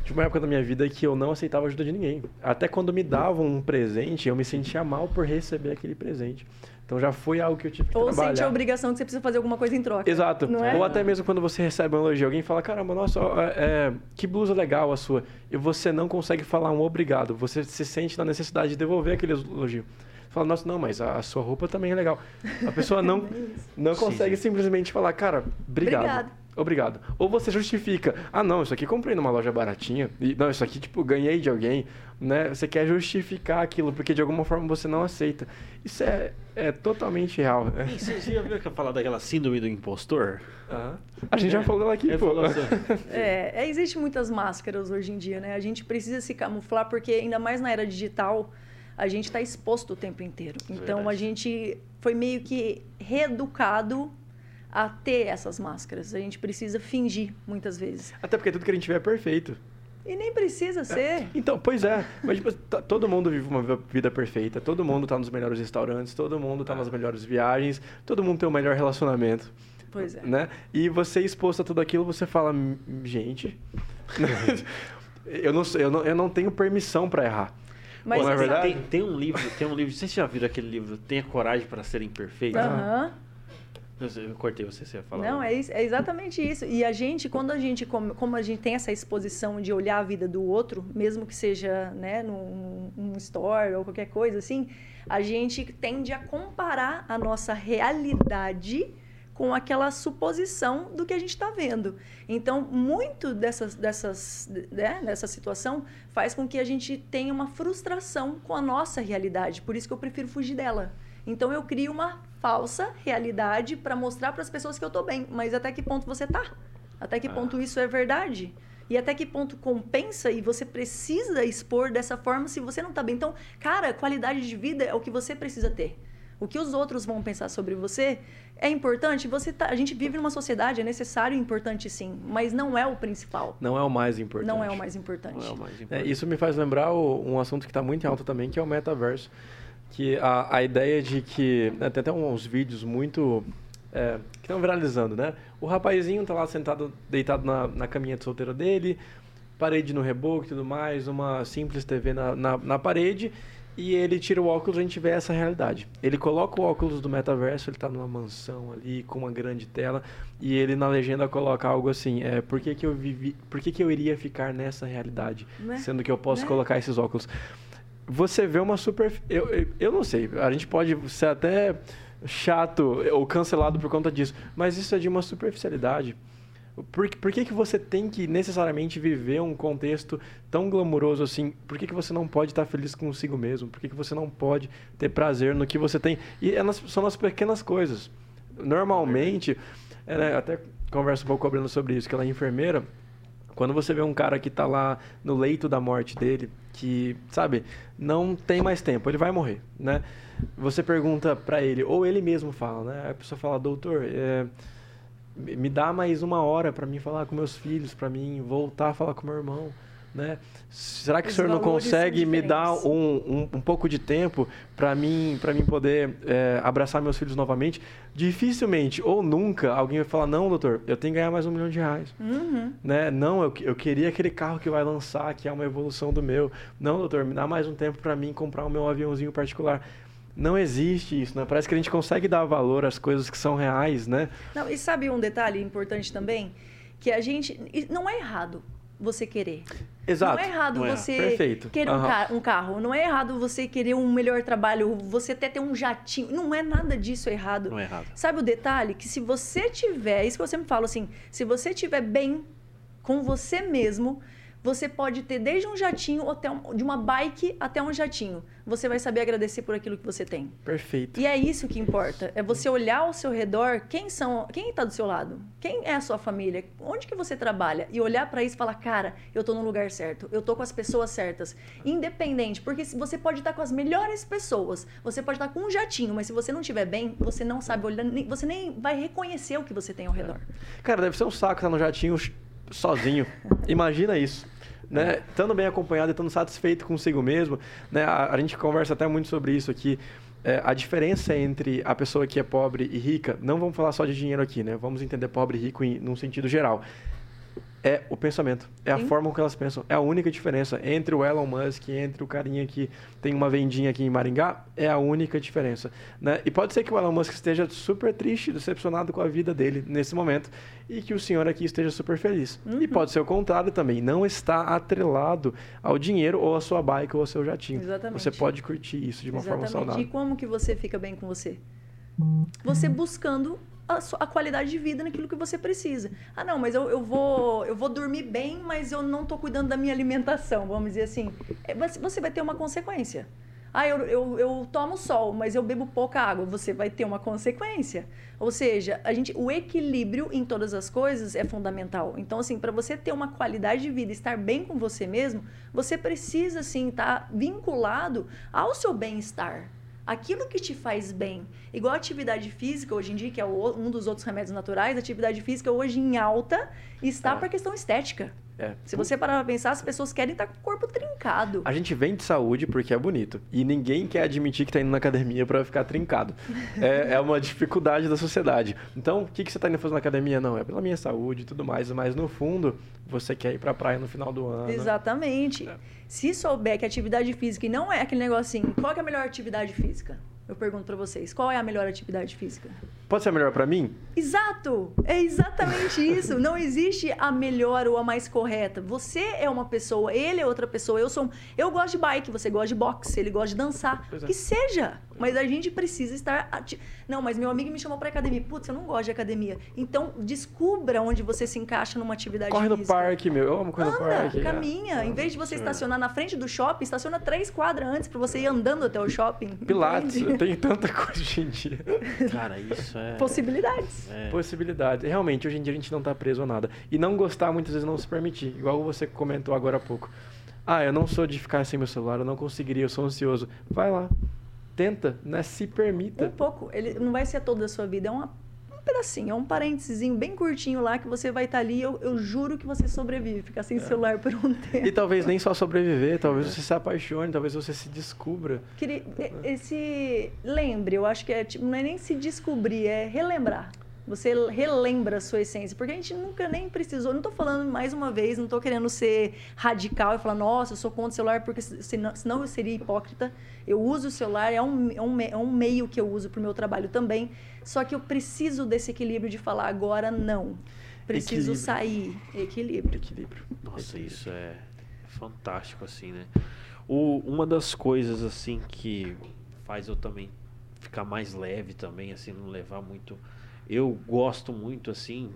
Tive uma época da minha vida que eu não aceitava ajuda de ninguém. Até quando me davam um presente, eu me sentia mal por receber aquele presente. Então já foi algo que eu tive que Ou trabalhar. Ou sente a obrigação que você precisa fazer alguma coisa em troca. Exato. É? Ou até mesmo quando você recebe um elogio, alguém fala, caramba, nossa, é, que blusa legal a sua. E você não consegue falar um obrigado. Você se sente na necessidade de devolver aquele elogio. Fala, nossa, não, mas a, sua roupa também é legal. A pessoa não, não consegue simplesmente falar, cara, obrigado. Obrigado. Obrigado. Ou você justifica, ah não, isso aqui comprei numa loja baratinha, e não, isso aqui tipo ganhei de alguém, né? Você quer justificar aquilo porque de alguma forma você não aceita. Isso é, é totalmente real. Né? E você já viu que eu falar daquela síndrome do impostor? Ah, a gente é. já falou dela aqui, pô. Assim. É, é, existe muitas máscaras hoje em dia, né? A gente precisa se camuflar porque ainda mais na era digital, a gente está exposto o tempo inteiro. Então Verdade. a gente foi meio que reeducado a ter essas máscaras. A gente precisa fingir muitas vezes. Até porque tudo que a gente vê é perfeito. E nem precisa ser. É. Então, pois é. Mas tipo, todo mundo vive uma vida perfeita, todo mundo está nos melhores restaurantes, todo mundo está nas melhores viagens, todo mundo tem o melhor relacionamento. Pois é. Né? E você exposto a tudo aquilo, você fala, gente, eu, não, eu, não, eu não tenho permissão para errar. Mas Pô, na verdade, tem, tem, um livro, tem um livro, vocês já viram aquele livro Tenha Coragem para Ser Imperfeito? Aham. Eu cortei você, você ia falar. Não, é, é, exatamente isso. E a gente, quando a gente, como, como, a gente tem essa exposição de olhar a vida do outro, mesmo que seja né, num, num store ou qualquer coisa assim, a gente tende a comparar a nossa realidade com aquela suposição do que a gente está vendo. Então, muito dessas, dessas, né, dessa situação faz com que a gente tenha uma frustração com a nossa realidade. Por isso que eu prefiro fugir dela. Então, eu crio uma falsa realidade para mostrar para as pessoas que eu estou bem. Mas até que ponto você está? Até que ah. ponto isso é verdade? E até que ponto compensa e você precisa expor dessa forma se você não está bem? Então, cara, qualidade de vida é o que você precisa ter. O que os outros vão pensar sobre você é importante. Você tá, a gente vive numa sociedade, é necessário e importante sim, mas não é o principal. Não é o mais importante. Não é o mais importante. É o mais importante. É, isso me faz lembrar o, um assunto que está muito em alta também, que é o metaverso que a, a ideia de que né, tem até uns vídeos muito é, que estão viralizando, né? O rapazinho tá lá sentado, deitado na, na caminha de solteiro dele, parede no reboco e tudo mais, uma simples TV na, na, na, parede, e ele tira o óculos e a gente vê essa realidade. Ele coloca o óculos do metaverso, ele está numa mansão ali, com uma grande tela, e ele na legenda coloca algo assim, é, por que que eu vivi, por que que eu iria ficar nessa realidade, né? sendo que eu posso né? colocar esses óculos? Você vê uma super. Eu, eu, não sei, a gente pode ser até chato ou cancelado por conta disso, mas isso é de uma superficialidade. Por, por que, que você tem que necessariamente viver um contexto tão glamouroso assim? Por que, que você não pode estar feliz consigo mesmo? Por que, que você não pode ter prazer no que você tem? E é são nas pequenas coisas. Normalmente, é, né, até converso um pouco com a Bruna sobre isso, que ela é enfermeira. Quando você vê um cara que está lá no leito da morte dele, que, sabe, não tem mais tempo, ele vai morrer, né? Você pergunta para ele, ou ele mesmo fala, né? A pessoa fala, doutor, é, me dá mais uma hora para mim falar com meus filhos, para mim voltar a falar com meu irmão. Né? Será que Os o senhor não consegue me dar um, um, um, pouco de tempo para mim, para mim poder é, abraçar meus filhos novamente? Dificilmente ou nunca alguém vai falar: Não, doutor, eu tenho que ganhar mais um milhão de reais. Uhum. Né? Não, eu, eu queria aquele carro que vai lançar, que é uma evolução do meu. Não, doutor, me dá mais um tempo para mim comprar o meu aviãozinho particular. Não existe isso, né? Parece que a gente consegue dar valor às coisas que são reais, né? Não, e sabe um detalhe importante também? Que a gente. Não é errado você querer. Exato. Não é errado não é. você Perfeito. querer uhum. um, car um, carro. Não é errado você querer um melhor trabalho, você até ter um jatinho. Não é nada disso errado. Não é errado. Sabe o detalhe? Que se você tiver, isso que eu sempre falo assim, se você tiver bem com você mesmo, você pode ter desde um jatinho até um, de uma bike até um jatinho. Você vai saber agradecer por aquilo que você tem. Perfeito. E é isso que importa. É você olhar ao seu redor, quem são, quem está do seu lado? Quem é a sua família? Onde que você trabalha? E olhar para isso e falar, cara, eu estou no lugar certo. Eu estou com as pessoas certas. Independente, porque você pode estar com as melhores pessoas. Você pode estar com um jatinho, mas se você não estiver bem, você não sabe olhar, você nem vai reconhecer o que você tem ao redor. Cara, deve ser um saco estar no jatinho sozinho. Imagina isso né? Estando bem acompanhado estando satisfeito consigo mesmo, né? A, a gente conversa até muito sobre isso aqui. É, a diferença entre a pessoa que é pobre e rica, não vamos falar só de dinheiro aqui, né? Vamos entender pobre e rico em, num sentido geral é o pensamento. É a Sim. forma com que elas pensam. É a única diferença entre o Elon Musk, entre o carinha que tem uma vendinha aqui em Maringá, é a única diferença. Né? E pode ser que o Elon Musk esteja super triste, decepcionado com a vida dele nesse momento, e que o senhor aqui esteja super feliz. Uhum. E pode ser o contrário também. Não está atrelado ao dinheiro ou à sua bike ou ao seu jatinho. Exatamente. Você pode curtir isso de uma Exatamente. forma saudável. E como que você fica bem com você? Você buscando a, a, qualidade de vida naquilo que você precisa. Ah, não, mas eu, eu, vou, eu vou dormir bem, mas eu não estou cuidando da minha alimentação, vamos dizer assim. É, você vai ter uma consequência. Ah, eu, eu, eu tomo sol, mas eu bebo pouca água. Você vai ter uma consequência. Ou seja, a gente, o equilíbrio em todas as coisas é fundamental. Então, assim, para você ter uma qualidade de vida, estar bem com você mesmo, você precisa, assim, estar tá vinculado ao seu bem-estar aquilo que te faz bem. Igual a atividade física hoje em dia, que é um dos outros remédios naturais, a atividade física hoje em alta está é. para a questão estética. É. Se você parar pra pensar, as pessoas querem estar com o corpo trincado. A gente vem de saúde porque é bonito. E ninguém quer admitir que está indo na academia para ficar trincado. é, é, uma dificuldade da sociedade. Então, o que, que você está indo fazer na academia? Não, é pela minha saúde e tudo mais. Mas no fundo, você quer ir pra praia no final do ano. Exatamente. É. Se souber que atividade física e não é aquele negocinho, qual é a melhor atividade física? Eu pergunto para vocês, qual é a melhor atividade física? Pode ser melhor para mim? Exato! É exatamente isso. Não existe a melhor ou a mais correta. Você é uma pessoa, ele é outra pessoa. Eu sou, eu gosto de bike, você gosta de boxe, ele gosta de dançar. É. Que seja. Mas a gente precisa estar ati... Não, mas meu amigo me chamou para academia. Putz, eu não gosto de academia. Então, descubra onde você se encaixa numa atividade Corre física. no parque, meu. Eu amo correr Anda, no parque. caminha. É. Em vez de você estacionar na frente do shopping, estaciona três quadras antes para você ir andando até o shopping. Pilates. Tem tanta coisa hoje em dia. Cara, isso é... Possibilidades. É. Possibilidades. Realmente, hoje em dia a gente não tá preso a nada. E não gostar, muitas vezes, não se permitir. Igual você comentou agora há pouco. Ah, eu não sou de ficar sem meu celular, eu não conseguiria, eu sou ansioso. Vai lá. Tenta, né? Se permita. Um pouco. Ele não vai ser toda a sua vida, é uma, um pedacinho, é um parênteses bem curtinho lá que você vai estar tá ali. Eu, eu juro que você sobrevive, ficar sem é. celular por um tempo. E talvez nem só sobreviver, talvez você se apaixone, talvez você se descubra. Queria, esse lembre, eu acho que é tipo, não é nem se descobrir, é relembrar. Você relembra a sua essência. Porque a gente nunca nem precisou. Não estou falando mais uma vez, não estou querendo ser radical e falar, nossa, eu sou contra o celular, porque senão, senão eu seria hipócrita. Eu uso o celular, é um, é um, é um meio que eu uso para o meu trabalho também. Só que eu preciso desse equilíbrio de falar agora não. Preciso equilíbrio. sair. Equilíbrio. Equilíbrio. Nossa, equilíbrio. isso é fantástico, assim, né? O, uma das coisas, assim, que faz eu também ficar mais leve também, assim, não levar muito eu gosto muito, assim,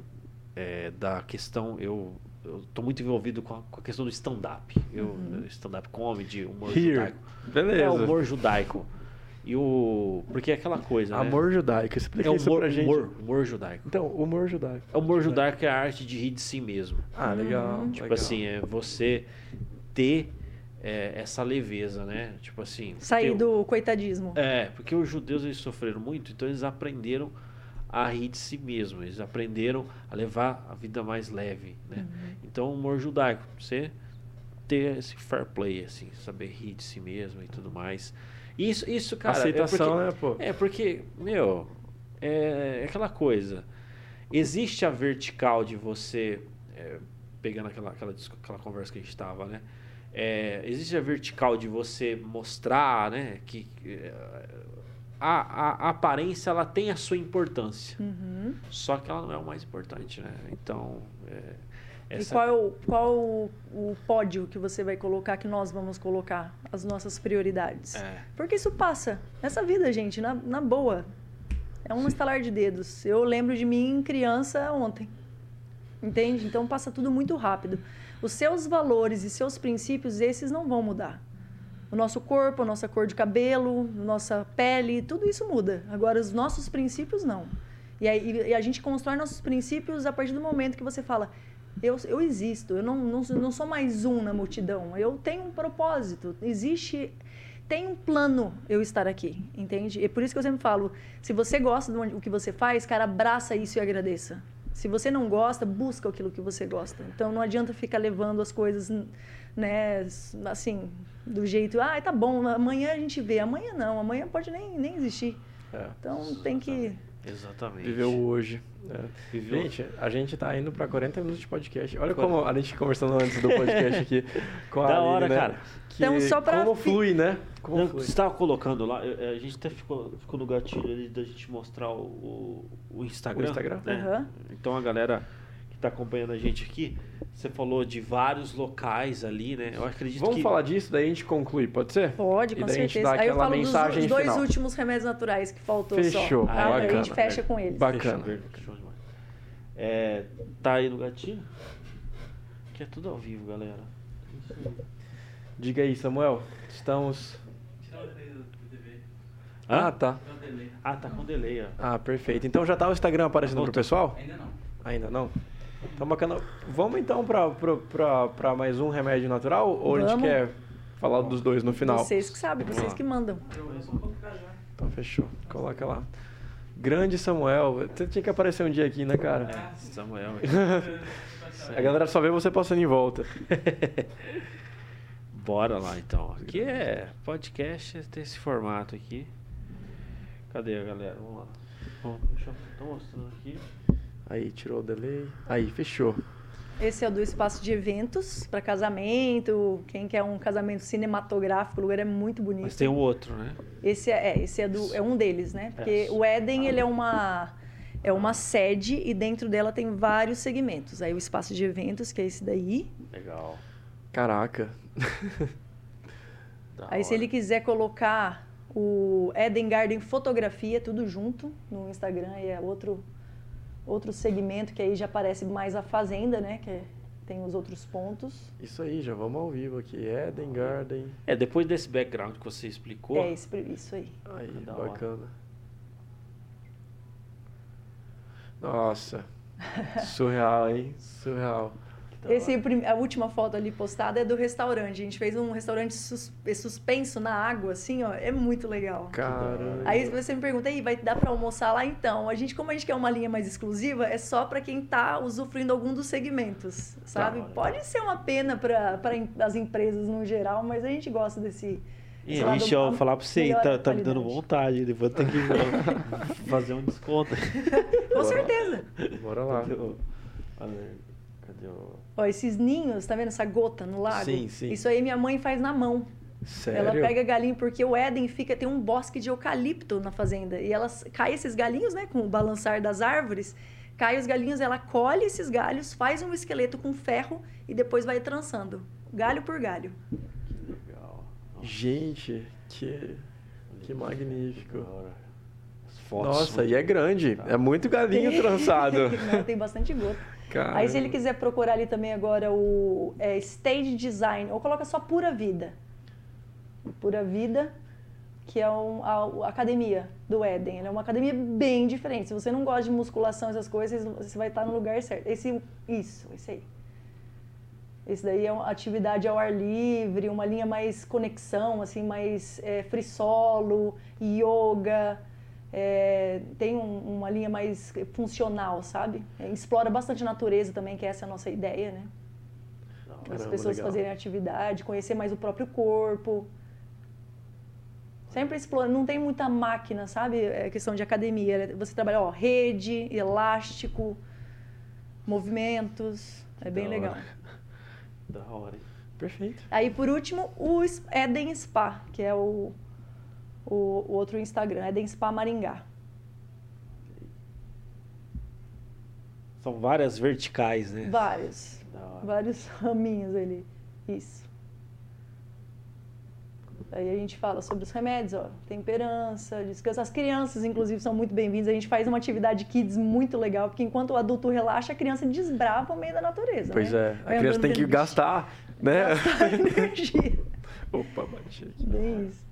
é, da questão. Eu estou muito envolvido com a, com a questão do stand-up. Eu uhum. Stand-up comedy, humor Here. judaico. Beleza. É, humor judaico. E o. Porque é aquela coisa. Né? Amor judaico, explica é isso humor, pra gente. Humor, humor judaico. Então, humor judaico. É o humor judaico é a arte de rir de si mesmo. Ah, legal. Tipo legal. assim, é você ter é, essa leveza, né? Tipo assim. Sair do coitadismo. É, porque os judeus eles sofreram muito, então eles aprenderam a rir de si mesmo. Eles aprenderam a levar a vida mais leve, né? Uhum. Então, o humor judaico, você ter esse fair play, assim, saber rir de si mesmo e tudo mais. Isso, isso cara, Aceitação, é né, pô? porque, é porque, meu, é, é aquela coisa. Existe a vertical de você, é, pegando aquela, aquela, aquela conversa que a gente estava, né? É, existe a vertical de você mostrar, né, que é, a, a, a aparência ela tem a sua importância, Uhum. só que ela não é o mais importante, né? Então, é, E essa- qual, é o, qual o, o pódio que você vai colocar, que nós vamos colocar, as nossas prioridades? É. Porque isso passa. Nessa vida, gente, na, na boa. É um estalar de dedos. Eu lembro de mim criança ontem. Entende? Então passa tudo muito rápido. Os seus valores e seus princípios, esses não vão mudar. O nosso corpo, a nossa cor de cabelo, nossa pele, tudo isso muda. Agora, os nossos princípios, não. E, aí, e a gente constrói nossos princípios a partir do momento que você fala: eu, eu existo, eu não, não, não sou mais um na multidão, eu tenho um propósito. Existe tem um plano eu estar aqui, entende? E por isso que eu sempre falo, se você gosta do que você faz, cara, abraça isso e agradeça. Se você não gosta, busca aquilo que você gosta. Então não adianta ficar levando as coisas, né, assim, do jeito, ah, tá bom, amanhã a gente vê. Amanhã não, amanhã pode nem, nem existir. É. Então tem que Exatamente. Viver o hoje. É. Viveu- Gente, a gente tá indo pra 40 minutos de podcast. Olha como a gente conversando antes do podcast aqui com a Da Aline, hora, né? cara. Que Então, só pra Como fi- flui, né? Como Não, flui. você estava colocando lá, eu- a gente até ficou, ficou no gatilho ali da gente mostrar o, o, Instagram. O Instagram? né? Aham. Então a galera está acompanhando a gente aqui, você falou de vários locais ali, né? Eu acredito Vamos que. falar disso, daí a gente conclui, pode ser? Pode, E com daí a gente certeza. Aí eu falo dos, mensagem dos dois final. últimos remédios naturais que faltou Fechou, só. tá? Aí a gente fecha com eles. Bacana. É, tá aí no gatilho? Que é tudo ao vivo, galera. Diga aí, Samuel. Estamos. Hã? Ah, tá. Ah, tá com delay, ó. Ah, perfeito. Então já tá o Instagram aparecendo pro Voltou. pessoal? Ainda não. Ainda não? Então bacana. Vamos então pra mais um remédio natural? Ou a gente Vamos. quer falar dos dois no final? Vocês que sabem, vocês lá. que mandam. Então fechou. Coloca lá. Grande Samuel. Você tinha que aparecer um dia aqui, né, cara? É, Samuel. A galera só vê você passando em volta. Bora lá então. Aqui é podcast, tem esse formato aqui. Cadê a galera? Vamos lá. Bom, deixa eu tô mostrando aqui. Aí, tirou o delay. Aí, fechou. Esse é o do espaço de eventos para casamento. Quem quer um casamento cinematográfico, o lugar é muito bonito. Mas tem um outro, né? Esse é, é, esse é, do, é um deles, né? Porque É. o Éden, ele é uma, é uma sede e dentro dela tem vários segmentos. Aí o espaço de eventos, que é esse daí. Legal. Caraca. Aí se ele quiser colocar o Eden Garden Fotografia, tudo junto no Instagram, aí é outro, outro segmento que aí já aparece mais a fazenda, né? Que é- tem os outros pontos. Isso aí, já vamos ao vivo aqui. Eden Garden. É, depois desse background que você explicou, É esse, isso aí. Aí, hora. bacana. Nossa. Surreal, hein? Surreal. Da Esse, prim- a última foto ali postada é do restaurante. A gente fez um restaurante sus- suspenso na água, assim, ó. É muito legal. Caramba. Aí você me pergunta, aí vai dar pra almoçar lá? Então, a gente, como a gente quer uma linha mais exclusiva, é só pra quem tá usufruindo algum dos segmentos, sabe? Pode ser uma pena para as empresas no geral, mas a gente gosta desse. E, Ixi, eu vou falar pra você, tá, tá me dando vontade. Depois tem que fazer um desconto. Com certeza. Bora lá. Cadê o. Cadê o. Ó, esses ninhos, tá vendo essa gota no lago? Sim, sim. Isso aí minha mãe faz na mão. Sério? Ela pega galinho porque o Éden fica tem um bosque de eucalipto na fazenda e elas cai esses galinhos, né, com o balançar das árvores, cai os galinhos, ela colhe esses galhos, faz um esqueleto com ferro e depois vai trançando, galho por galho. Que legal. Gente, que, que magnífico. Nossa, e é grande. Tá. É muito galinho trançado. Não, tem bastante gota. Aí se ele quiser procurar ali também agora o é, stage design ou coloca só pura vida, pura vida que é um- a, a academia do Éden. Ela é uma academia bem diferente. Se você não gosta de musculação, essas coisas, você vai estar no lugar certo. Esse, isso, esse aí. Esse daí é uma atividade ao ar livre, uma linha mais conexão, assim, mais é, free solo, yoga, É, tem um, uma linha mais funcional, sabe? É, explora bastante a natureza também, que essa é a nossa ideia, né? As Caramba, pessoas legal. fazerem atividade, conhecer mais o próprio corpo. Sempre explora, não tem muita máquina, sabe? É questão de academia. Você trabalha, ó, rede, elástico, movimentos. É bem Da legal. hora. Da hora, hein? Perfeito. Aí, por último, o Eden Spa, que é o, o, o outro Instagram, Eden Spa Maringá. São várias verticais, né? Vários. Vários raminhos ali. Isso. Aí a gente fala sobre os remédios, ó, temperança, descanso. As crianças, inclusive, são muito bem-vindas. A gente faz uma atividade kids muito legal, porque enquanto o adulto relaxa, a criança desbrava no meio da natureza. Pois né? é. A Vai criança tem que gastar, né? Gastar energia. Opa, bati aqui. Bem isso.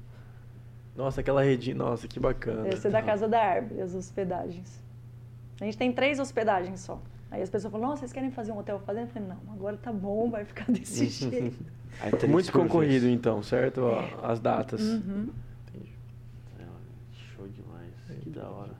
Nossa, aquela redinha, nossa, que bacana. Essa é da Casa da Árvore, as hospedagens. A gente tem três hospedagens só. Aí as pessoas falam, nossa, vocês querem fazer um hotel fazenda? Eu falei, não, agora tá bom, vai ficar desse jeito. Três Muito concorrido, então, certo? Ó, As datas. Uhum. Entendi. É, Show demais. Que da hora.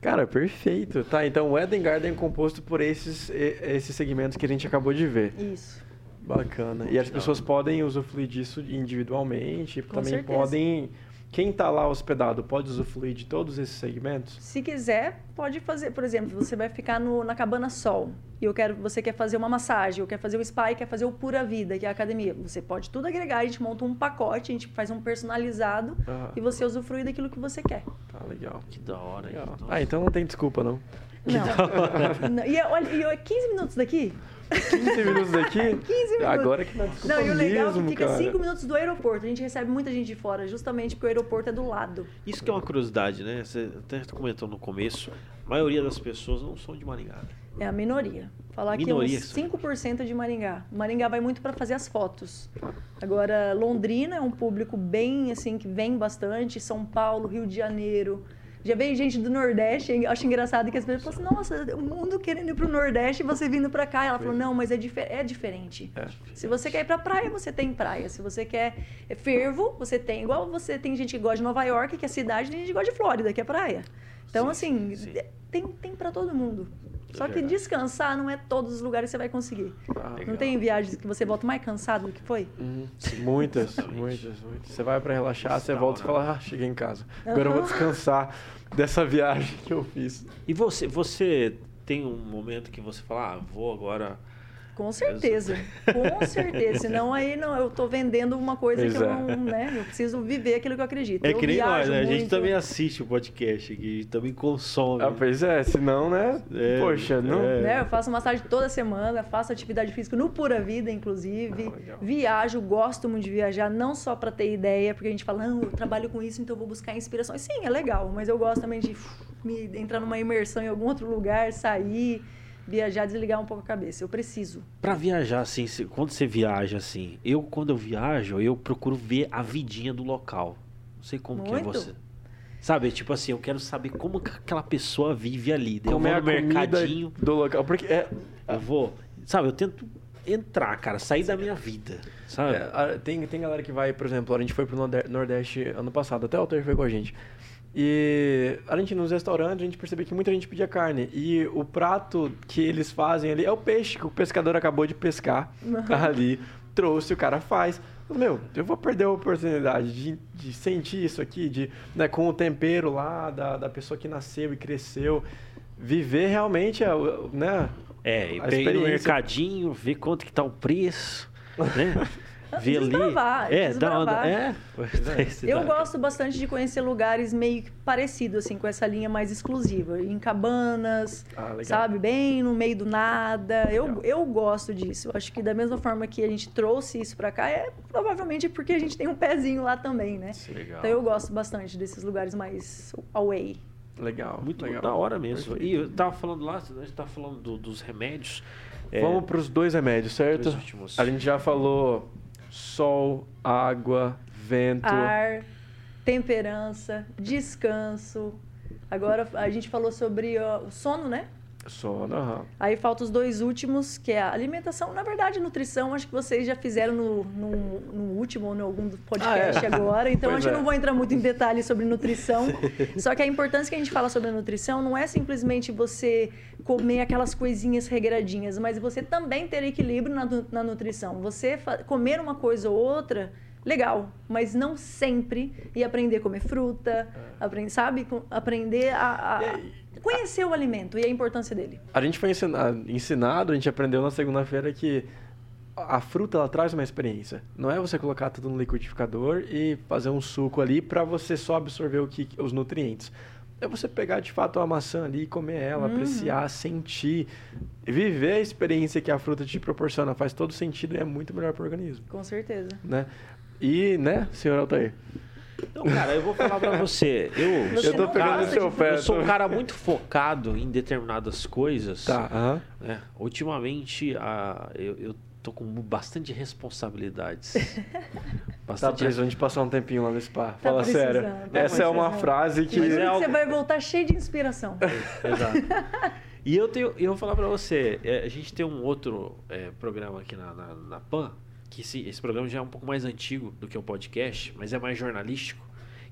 Cara, perfeito. Tá, então o Eden Garden é composto por esses, esses segmentos que a gente acabou de ver. Isso. Bacana. E as pessoas podem usufruir disso individualmente. Com também certeza. podem. Quem está lá hospedado pode usufruir de todos esses segmentos? Se quiser, pode fazer. Por exemplo, você vai ficar no- na Cabana Sol e eu quero, você quer fazer uma massagem, ou quer fazer o spa e quer fazer o Pura Vida, que é a academia. Você pode tudo agregar, a gente monta um pacote, a gente faz um personalizado Ah, e você usufrui daquilo que você quer. tá legal. Que da hora? Legal. Ah, então não tem desculpa, não. Não. Não, E olha, e é 15 minutos daqui? 15 minutos daqui? 15 minutos. Agora que não é desculpa Não, e o legal é que fica cara. 5 minutos do aeroporto. A gente recebe muita gente de fora, justamente porque o aeroporto é do lado. Isso que é uma curiosidade, né? Você até comentou no começo. A maioria das pessoas não são de Maringá. É a minoria. Falar Minoria, que uns 5% de Maringá. Maringá vai muito para fazer as fotos. Agora, Londrina é um público bem, assim, que vem bastante. São Paulo, Rio de Janeiro. Já veio gente do Nordeste. Eu Acho engraçado que as pessoas falam assim, nossa, o mundo querendo ir pro Nordeste e você vindo para cá. Ela falou, não, mas é, difer é diferente. É. Se você quer ir pra praia, você tem praia. Se você quer fervo, você tem. Igual você tem gente que gosta de Nova York, que é cidade, tem gente que gosta de Flórida, que é praia. Então, Sim, assim, sim. tem, tem para todo mundo. Só que verdade. descansar não é todos os lugares que você vai conseguir. Ah, Não tem viagens que você volta mais cansado do que foi? Uhum. Muitas, muitas, muitas. Você vai pra relaxar, você volta e fala, ah, cheguei em casa. Agora eu vou descansar dessa viagem que eu fiz. E você, você tem um momento que você fala, ah, vou agora. Com certeza. Com certeza. Senão aí não, eu tô vendendo uma coisa Pois que eu é. não, né? Eu preciso viver aquilo que eu acredito. É eu que nem nós, viajo né? A gente também assiste o podcast aqui, a gente também consome. Ah, pois é, senão, né? É, Poxa, não. é. Né? Eu faço massagem toda semana, faço atividade física no Pura Vida, inclusive. Ah. Viajo, gosto muito de viajar, não só para ter ideia, porque a gente fala, não, eu trabalho com isso, então eu vou buscar inspirações. Sim, é legal, mas eu gosto também de me entrar numa imersão em algum outro lugar, sair, viajar, desligar um pouco a cabeça. Eu preciso. Pra viajar, assim, quando você viaja, assim, eu, quando eu viajo, eu procuro ver a vidinha do local. Não sei como que é Muito. você. Sabe, tipo assim, eu quero saber como que aquela pessoa vive ali. Daí eu vou a no mercadinho, do local. Porque é, eu vou... Sabe, eu tento entrar, cara, sair da minha vida, sabe? É, tem, tem galera que vai, por exemplo, a gente foi pro Norde- Nordeste ano passado, até o Alter foi com a gente. E a gente nos restaurantes, a gente percebeu que muita gente pedia carne. E o prato que eles fazem ali é o peixe que o pescador acabou de pescar ali, trouxe, o cara faz. Meu, eu vou perder a oportunidade de, de sentir isso aqui, de, né, com o tempero lá da, da pessoa que nasceu e cresceu. Viver realmente, a- o- né? É, e A pegar no mercadinho, ver quanto que tá o preço, né? ver ali. Desbravar, É, dá uma, desbravar. é. Eu gosto bastante de conhecer lugares meio que parecidos, assim, com essa linha mais exclusiva. Em cabanas, Ah, sabe? Bem no meio do nada. Eu, Legal. eu gosto disso. Eu acho que da mesma forma que a gente trouxe isso pra cá, é provavelmente porque a gente tem um pezinho lá também, né? Legal. Então eu gosto bastante desses lugares mais away. Legal. Muito legal. da hora mesmo. Perfeito. E eu tava falando lá, a gente tava falando do- dos remédios. é, Vamos para os dois remédios, certo? dois. A gente já falou sol, água, vento. Ar, temperança, descanso. Agora a gente falou sobre o sono, né? Sono, aham. Aí faltam os dois últimos, que é a alimentação. Na verdade, nutrição, acho que vocês já fizeram no, no, no último ou em algum podcast Ah, é. agora. Então, Pois acho que é. não vou entrar muito em detalhes sobre nutrição. Só que a importância que a gente fala sobre a nutrição não é simplesmente você comer aquelas coisinhas regradinhas, mas você também ter equilíbrio na, na nutrição. Você comer uma coisa ou outra, legal, mas não sempre. E aprender a comer fruta, aprender, sabe? Aprender a, a- É. conhecer o alimento e a importância dele. A gente foi ensina- ensinado, a gente aprendeu na segunda-feira que a fruta ela traz uma experiência. Não é você colocar tudo no liquidificador e fazer um suco ali para você só absorver o que, os nutrientes. É você pegar de fato a maçã ali, comer ela, apreciar, sentir, viver a experiência que a fruta te proporciona. Faz todo sentido e é muito melhor para o organismo, Com certeza. né? E, né, senhor Altair? Então, cara, eu vou falar pra você. Eu, Eu tô pegando gosta seu pé. eu sou um cara muito focado em determinadas coisas. Tá, aham. né? Ultimamente, a, eu, eu tô com bastante responsabilidades. Tá Bastante precisando de passar um tempinho lá no spa. Fala precisando, sério. tá Essa é uma frase que... Mas é algo- Você vai voltar cheio de inspiração. Exato. E eu tenho, eu vou falar pra você, é, a gente tem um outro é, programa aqui na, na, na PAN, que esse, esse programa já é um pouco mais antigo do que o podcast, mas é mais jornalístico,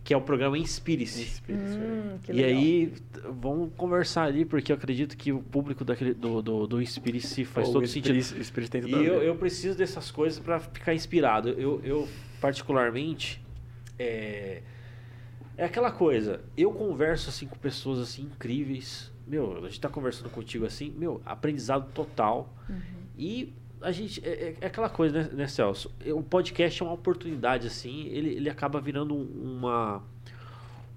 que é o programa Inspire-se. Hum, que E legal. aí, vamos conversar ali, porque eu acredito que o público daquele, do, do, do Inspire-se faz Pô, todo o sentido. espírito tem tudo E a eu, eu preciso dessas coisas pra ficar inspirado. Eu, eu particularmente, é, é aquela coisa. Eu converso assim com pessoas assim incríveis. Meu, a gente tá conversando contigo assim, meu, aprendizado total. E a gente é, é- é aquela coisa, né, né, Celso? O podcast é uma oportunidade assim. Ele, ele acaba virando um- uma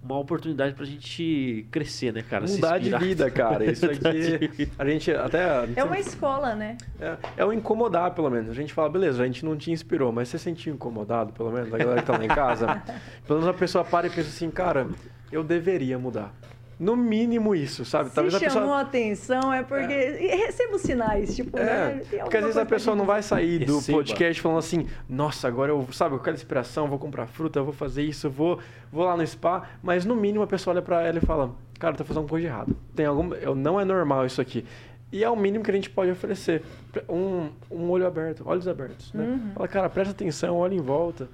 uma oportunidade pra gente crescer, né, cara? Mudar de vida, cara. Isso aqui, a gente até... a gente É uma sempre- escola, né? É, é o incomodar, pelo menos. A gente fala, beleza, a gente não te inspirou, mas você sentiu incomodado, pelo menos, a galera que tá lá em casa? pelo menos a pessoa para e pensa assim, cara, eu deveria mudar. No mínimo isso, sabe? Se Talvez a chamou pessoa... a atenção é porque... Receba os sinais, tipo, É, né? Porque às vezes a pessoa não vai sair do Receba. podcast falando assim, nossa, agora eu, sabe, eu quero inspiração, vou comprar fruta, vou fazer isso, vou, vou lá no spa, mas no mínimo a pessoa olha pra ela e fala, cara, tá fazendo uma coisa de errado. Tem algum, eu, não é normal isso aqui. E é o mínimo que a gente pode oferecer. Um, um olho aberto, olhos abertos, né? Uhum. Fala, cara, presta atenção, olha em volta,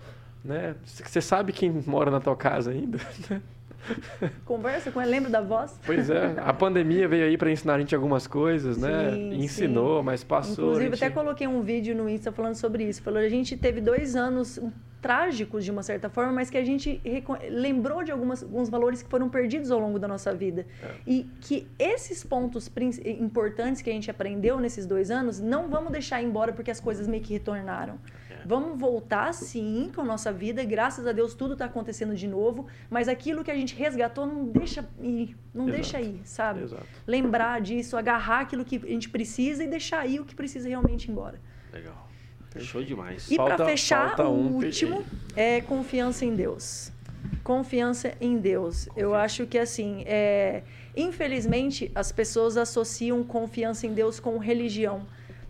né? Você sabe quem mora na tua casa ainda? Conversa com ele, lembra da voz? pois é, a pandemia veio aí pra ensinar a gente algumas coisas, né? Sim, Ensinou, mas passou. Inclusive, gente... até coloquei um vídeo no Insta falando sobre isso. Falou, a gente teve dois anos trágicos, de uma certa forma, mas que a gente lembrou de algumas, alguns valores que foram perdidos ao longo da nossa vida. É. E que esses pontos importantes que a gente aprendeu nesses dois anos, não vamos deixar embora porque as coisas meio que retornaram. Vamos voltar, sim, com a nossa vida. Graças a Deus, tudo está acontecendo de novo. Mas aquilo que a gente resgatou, não deixa ir. Não Exato. deixa ir, sabe? Exato. lembrar disso, agarrar aquilo que a gente precisa e deixar aí o que precisa realmente ir embora. Legal. Show demais. E para fechar, falta o um, último é confiança em Deus. Confiança em Deus. Eu acho que assim, é... infelizmente, as pessoas associam confiança em Deus com religião.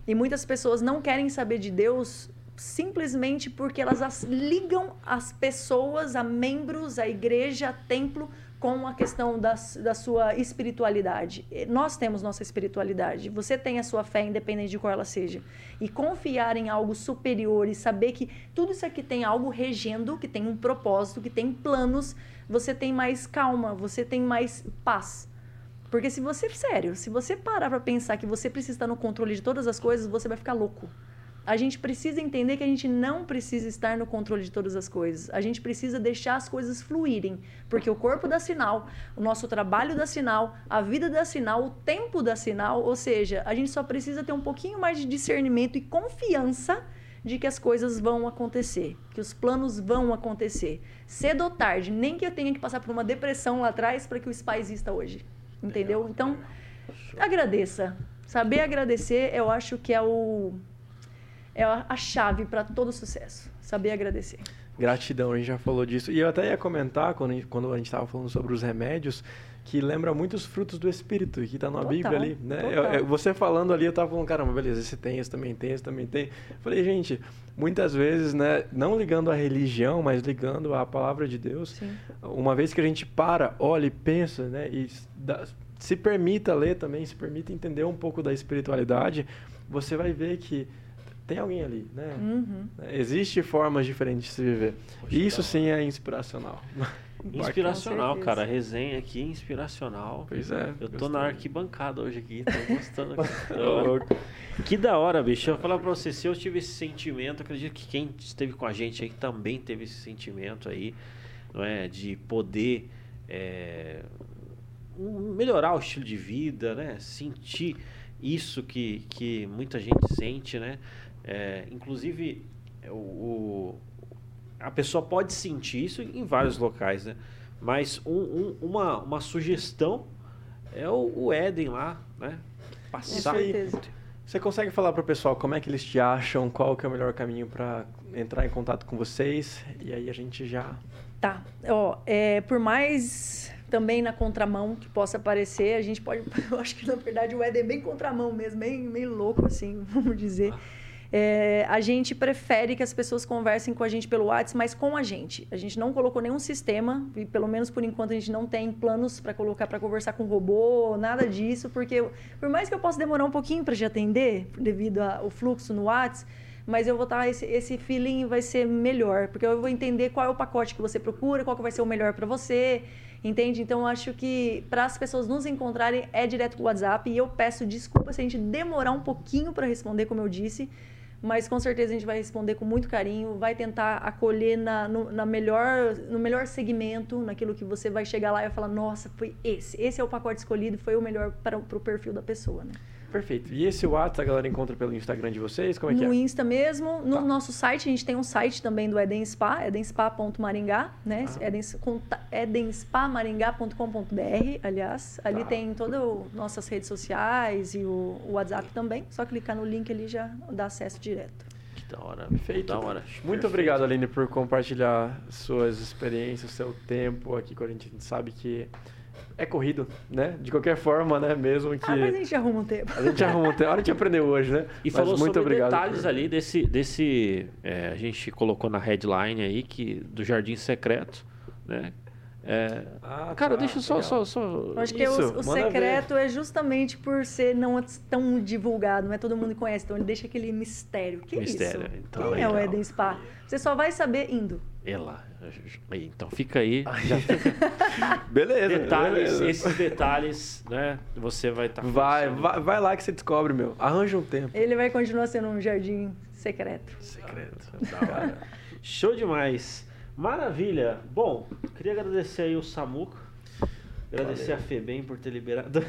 E muitas pessoas não querem saber de Deus simplesmente porque elas as- ligam as pessoas a membros, a igreja, a templo, com a questão da, da sua espiritualidade. Nós temos nossa espiritualidade. Você tem a sua fé, independente de qual ela seja. E confiar em algo superior e saber que tudo isso aqui tem algo regendo, que tem um propósito, que tem planos, você tem mais calma, você tem mais paz. Porque se você, sério, se você parar para pensar que você precisa estar no controle de todas as coisas, você vai ficar louco. A gente precisa entender que a gente não precisa estar no controle de todas as coisas. A gente precisa deixar as coisas fluírem, porque o corpo dá sinal, o nosso trabalho dá sinal, a vida dá sinal, o tempo dá sinal, ou seja, a gente só precisa ter um pouquinho mais de discernimento e confiança de que as coisas vão acontecer, que os planos vão acontecer. Cedo ou tarde, nem que eu tenha que passar por uma depressão lá atrás para que o spa exista hoje. Entendeu? Então, agradeça. Saber agradecer, eu acho que é o é a chave para todo sucesso. Saber agradecer. Gratidão, a gente já falou disso. E eu até ia comentar, quando a gente, quando a gente estava falando sobre os remédios, que lembra muito os frutos do Espírito, que está na Total, Bíblia ali, né? Eu- eu- você falando ali, eu tava falando, caramba, beleza, esse tem, esse também tem, esse também tem. Falei, gente, muitas vezes, né, não ligando à religião, mas ligando à palavra de Deus, Sim. uma vez que a gente para, olha e pensa, né, e dá- se permita ler também, se permita entender um pouco da espiritualidade, você vai ver que tem alguém ali, né? Uhum. Existem formas diferentes de se viver. Poxa, E isso da sim é inspiracional. Inspiracional, cara. certeza. Resenha aqui, inspiracional. Pois é. Eu tô gostei. na arquibancada hoje aqui, tô gostando. aqui. Louco. que da hora, bicho. Eu vou falar pra você, se eu tive esse sentimento, acredito que quem esteve com a gente aí também teve esse sentimento aí, não é? De poder é, melhorar o estilo de vida, né? Sentir isso que, que muita gente sente, né? É, inclusive, o, o- a pessoa pode sentir isso em vários locais, né? Mas um- um- uma, uma sugestão é o, o Éden lá, né? Com Passar. certeza. Você consegue falar pro pessoal como é que eles te acham, qual que é o melhor caminho para entrar em contato com vocês? E aí a gente já Tá. Ó, é, por mais também na contramão que possa parecer, a gente pode. Eu acho que na verdade o Éden é bem contramão mesmo, bem meio louco, assim, vamos dizer. É, a gente prefere que as pessoas conversem com a gente pelo WhatsApp, mas com a gente. A gente não colocou nenhum sistema, e pelo menos por enquanto a gente não tem planos para colocar para conversar com robô, nada disso, porque por mais que eu possa demorar um pouquinho para te atender, devido ao fluxo no WhatsApp, mas eu vou estar esse, esse feeling vai ser melhor, porque eu vou entender qual é o pacote que você procura, qual que vai ser o melhor para você, entende? Então eu acho que para as pessoas nos encontrarem é direto com o WhatsApp e eu peço desculpa se a gente demorar um pouquinho para responder, como eu disse, mas com certeza a gente vai responder com muito carinho, vai tentar acolher na, no, na melhor, no melhor segmento, naquilo que você vai chegar lá e falar, nossa, foi esse, esse é o pacote escolhido, foi o melhor para o perfil da pessoa, né? Perfeito. E esse WhatsApp a galera encontra pelo Instagram de vocês? Como é que no é? Insta mesmo, no Tá. nosso site, a gente tem um site também do Eden Spa, edenspa.maringá, né? Ah. Edens, conta- edenspamaringá.com.br, aliás. Ali Tá. tem todas as nossas redes sociais e o, o WhatsApp também. Só clicar no link ali já dá acesso direto. Que da hora. Perfeito. Da hora. Muito Perfeito. obrigado, Aline, por compartilhar suas experiências, seu tempo aqui com a gente. A gente sabe que é corrido, né? De qualquer forma, né? Mesmo que Ah, mas a gente arruma um tempo. a gente arruma um tempo. A gente aprendeu hoje, né? E Mas falou muito sobre obrigado detalhes por- ali desse. desse é, a gente colocou na headline aí que, do Jardim Secreto, né? É, Ah, cara, tá, deixa eu só, legal. só, só. Acho que Isso, o, o manda ver. secreto é justamente por ser não tão divulgado, não é todo mundo que conhece, então ele deixa aquele mistério. Que Mistério, isso? então, Quem é o legal. Eden Spa? Você só vai saber indo. É lá. Então fica aí. Beleza. Detalhes, beleza. esses detalhes, né? Você vai estar. Vai, vai, vai lá que você descobre, meu. Arranja um tempo. Ele vai continuar sendo um jardim secreto. Secreto. Da hora. Show demais. Maravilha. Bom, queria agradecer aí o Samuco. Agradecer a Febem por ter liberado.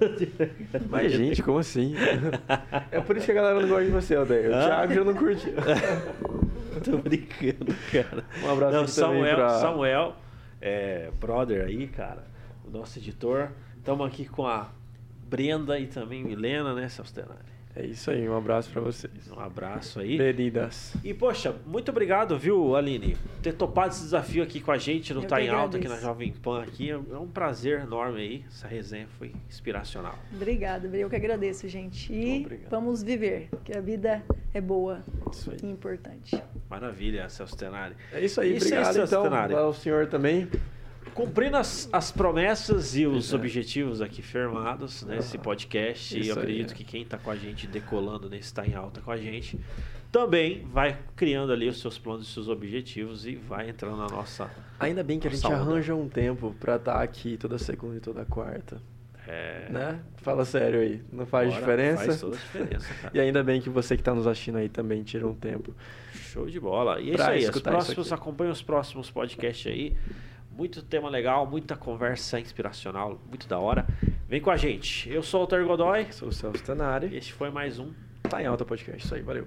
Mas, gente, como assim? é por isso que a galera não gosta de você, Aldeia. O Ah. Thiago já não curte. Tô brincando, cara. Um abraço Não, Samuel, pra- Samuel é, brother aí, cara, o nosso editor. Estamos aqui com a Brenda e também Milena, né, Celso Tenari? É isso aí, um abraço pra vocês. Um abraço aí. Queridas. E, poxa, muito obrigado, viu, Aline, por ter topado esse desafio aqui com a gente no Tá em Alta, aqui na. Jovem Pan. Aqui. É um prazer enorme aí. Essa resenha foi inspiracional. Obrigada, eu que agradeço, gente. E Obrigado. vamos viver, que a vida é boa Isso aí. e importante. Maravilha, Celso Tenari. É isso aí, Isso aí, obrigado Celso então Tenari. ao senhor também. Cumprindo as, as promessas e os é. objetivos aqui firmados nesse podcast, e Isso eu acredito é. que quem está com a gente decolando nesse Tá em Alta com a gente, também vai criando ali os seus planos e seus objetivos e vai entrando na nossa. Ainda bem que a gente Saúde. arranja um tempo pra estar aqui toda segunda e toda quarta, É, né? Fala sério aí, não faz bora, diferença? Faz toda a diferença, cara. E ainda bem que você que tá nos assistindo aí também tira um tempo. Show de bola. E é isso aí. Os próximos, aqui. acompanhem os próximos podcasts aí. Muito tema legal, muita conversa inspiracional, muito da hora. Vem com a gente. Eu sou o Alter Godoy. Sou o Celso E Tanari. este foi mais um Tá em alta podcast. Isso aí, valeu.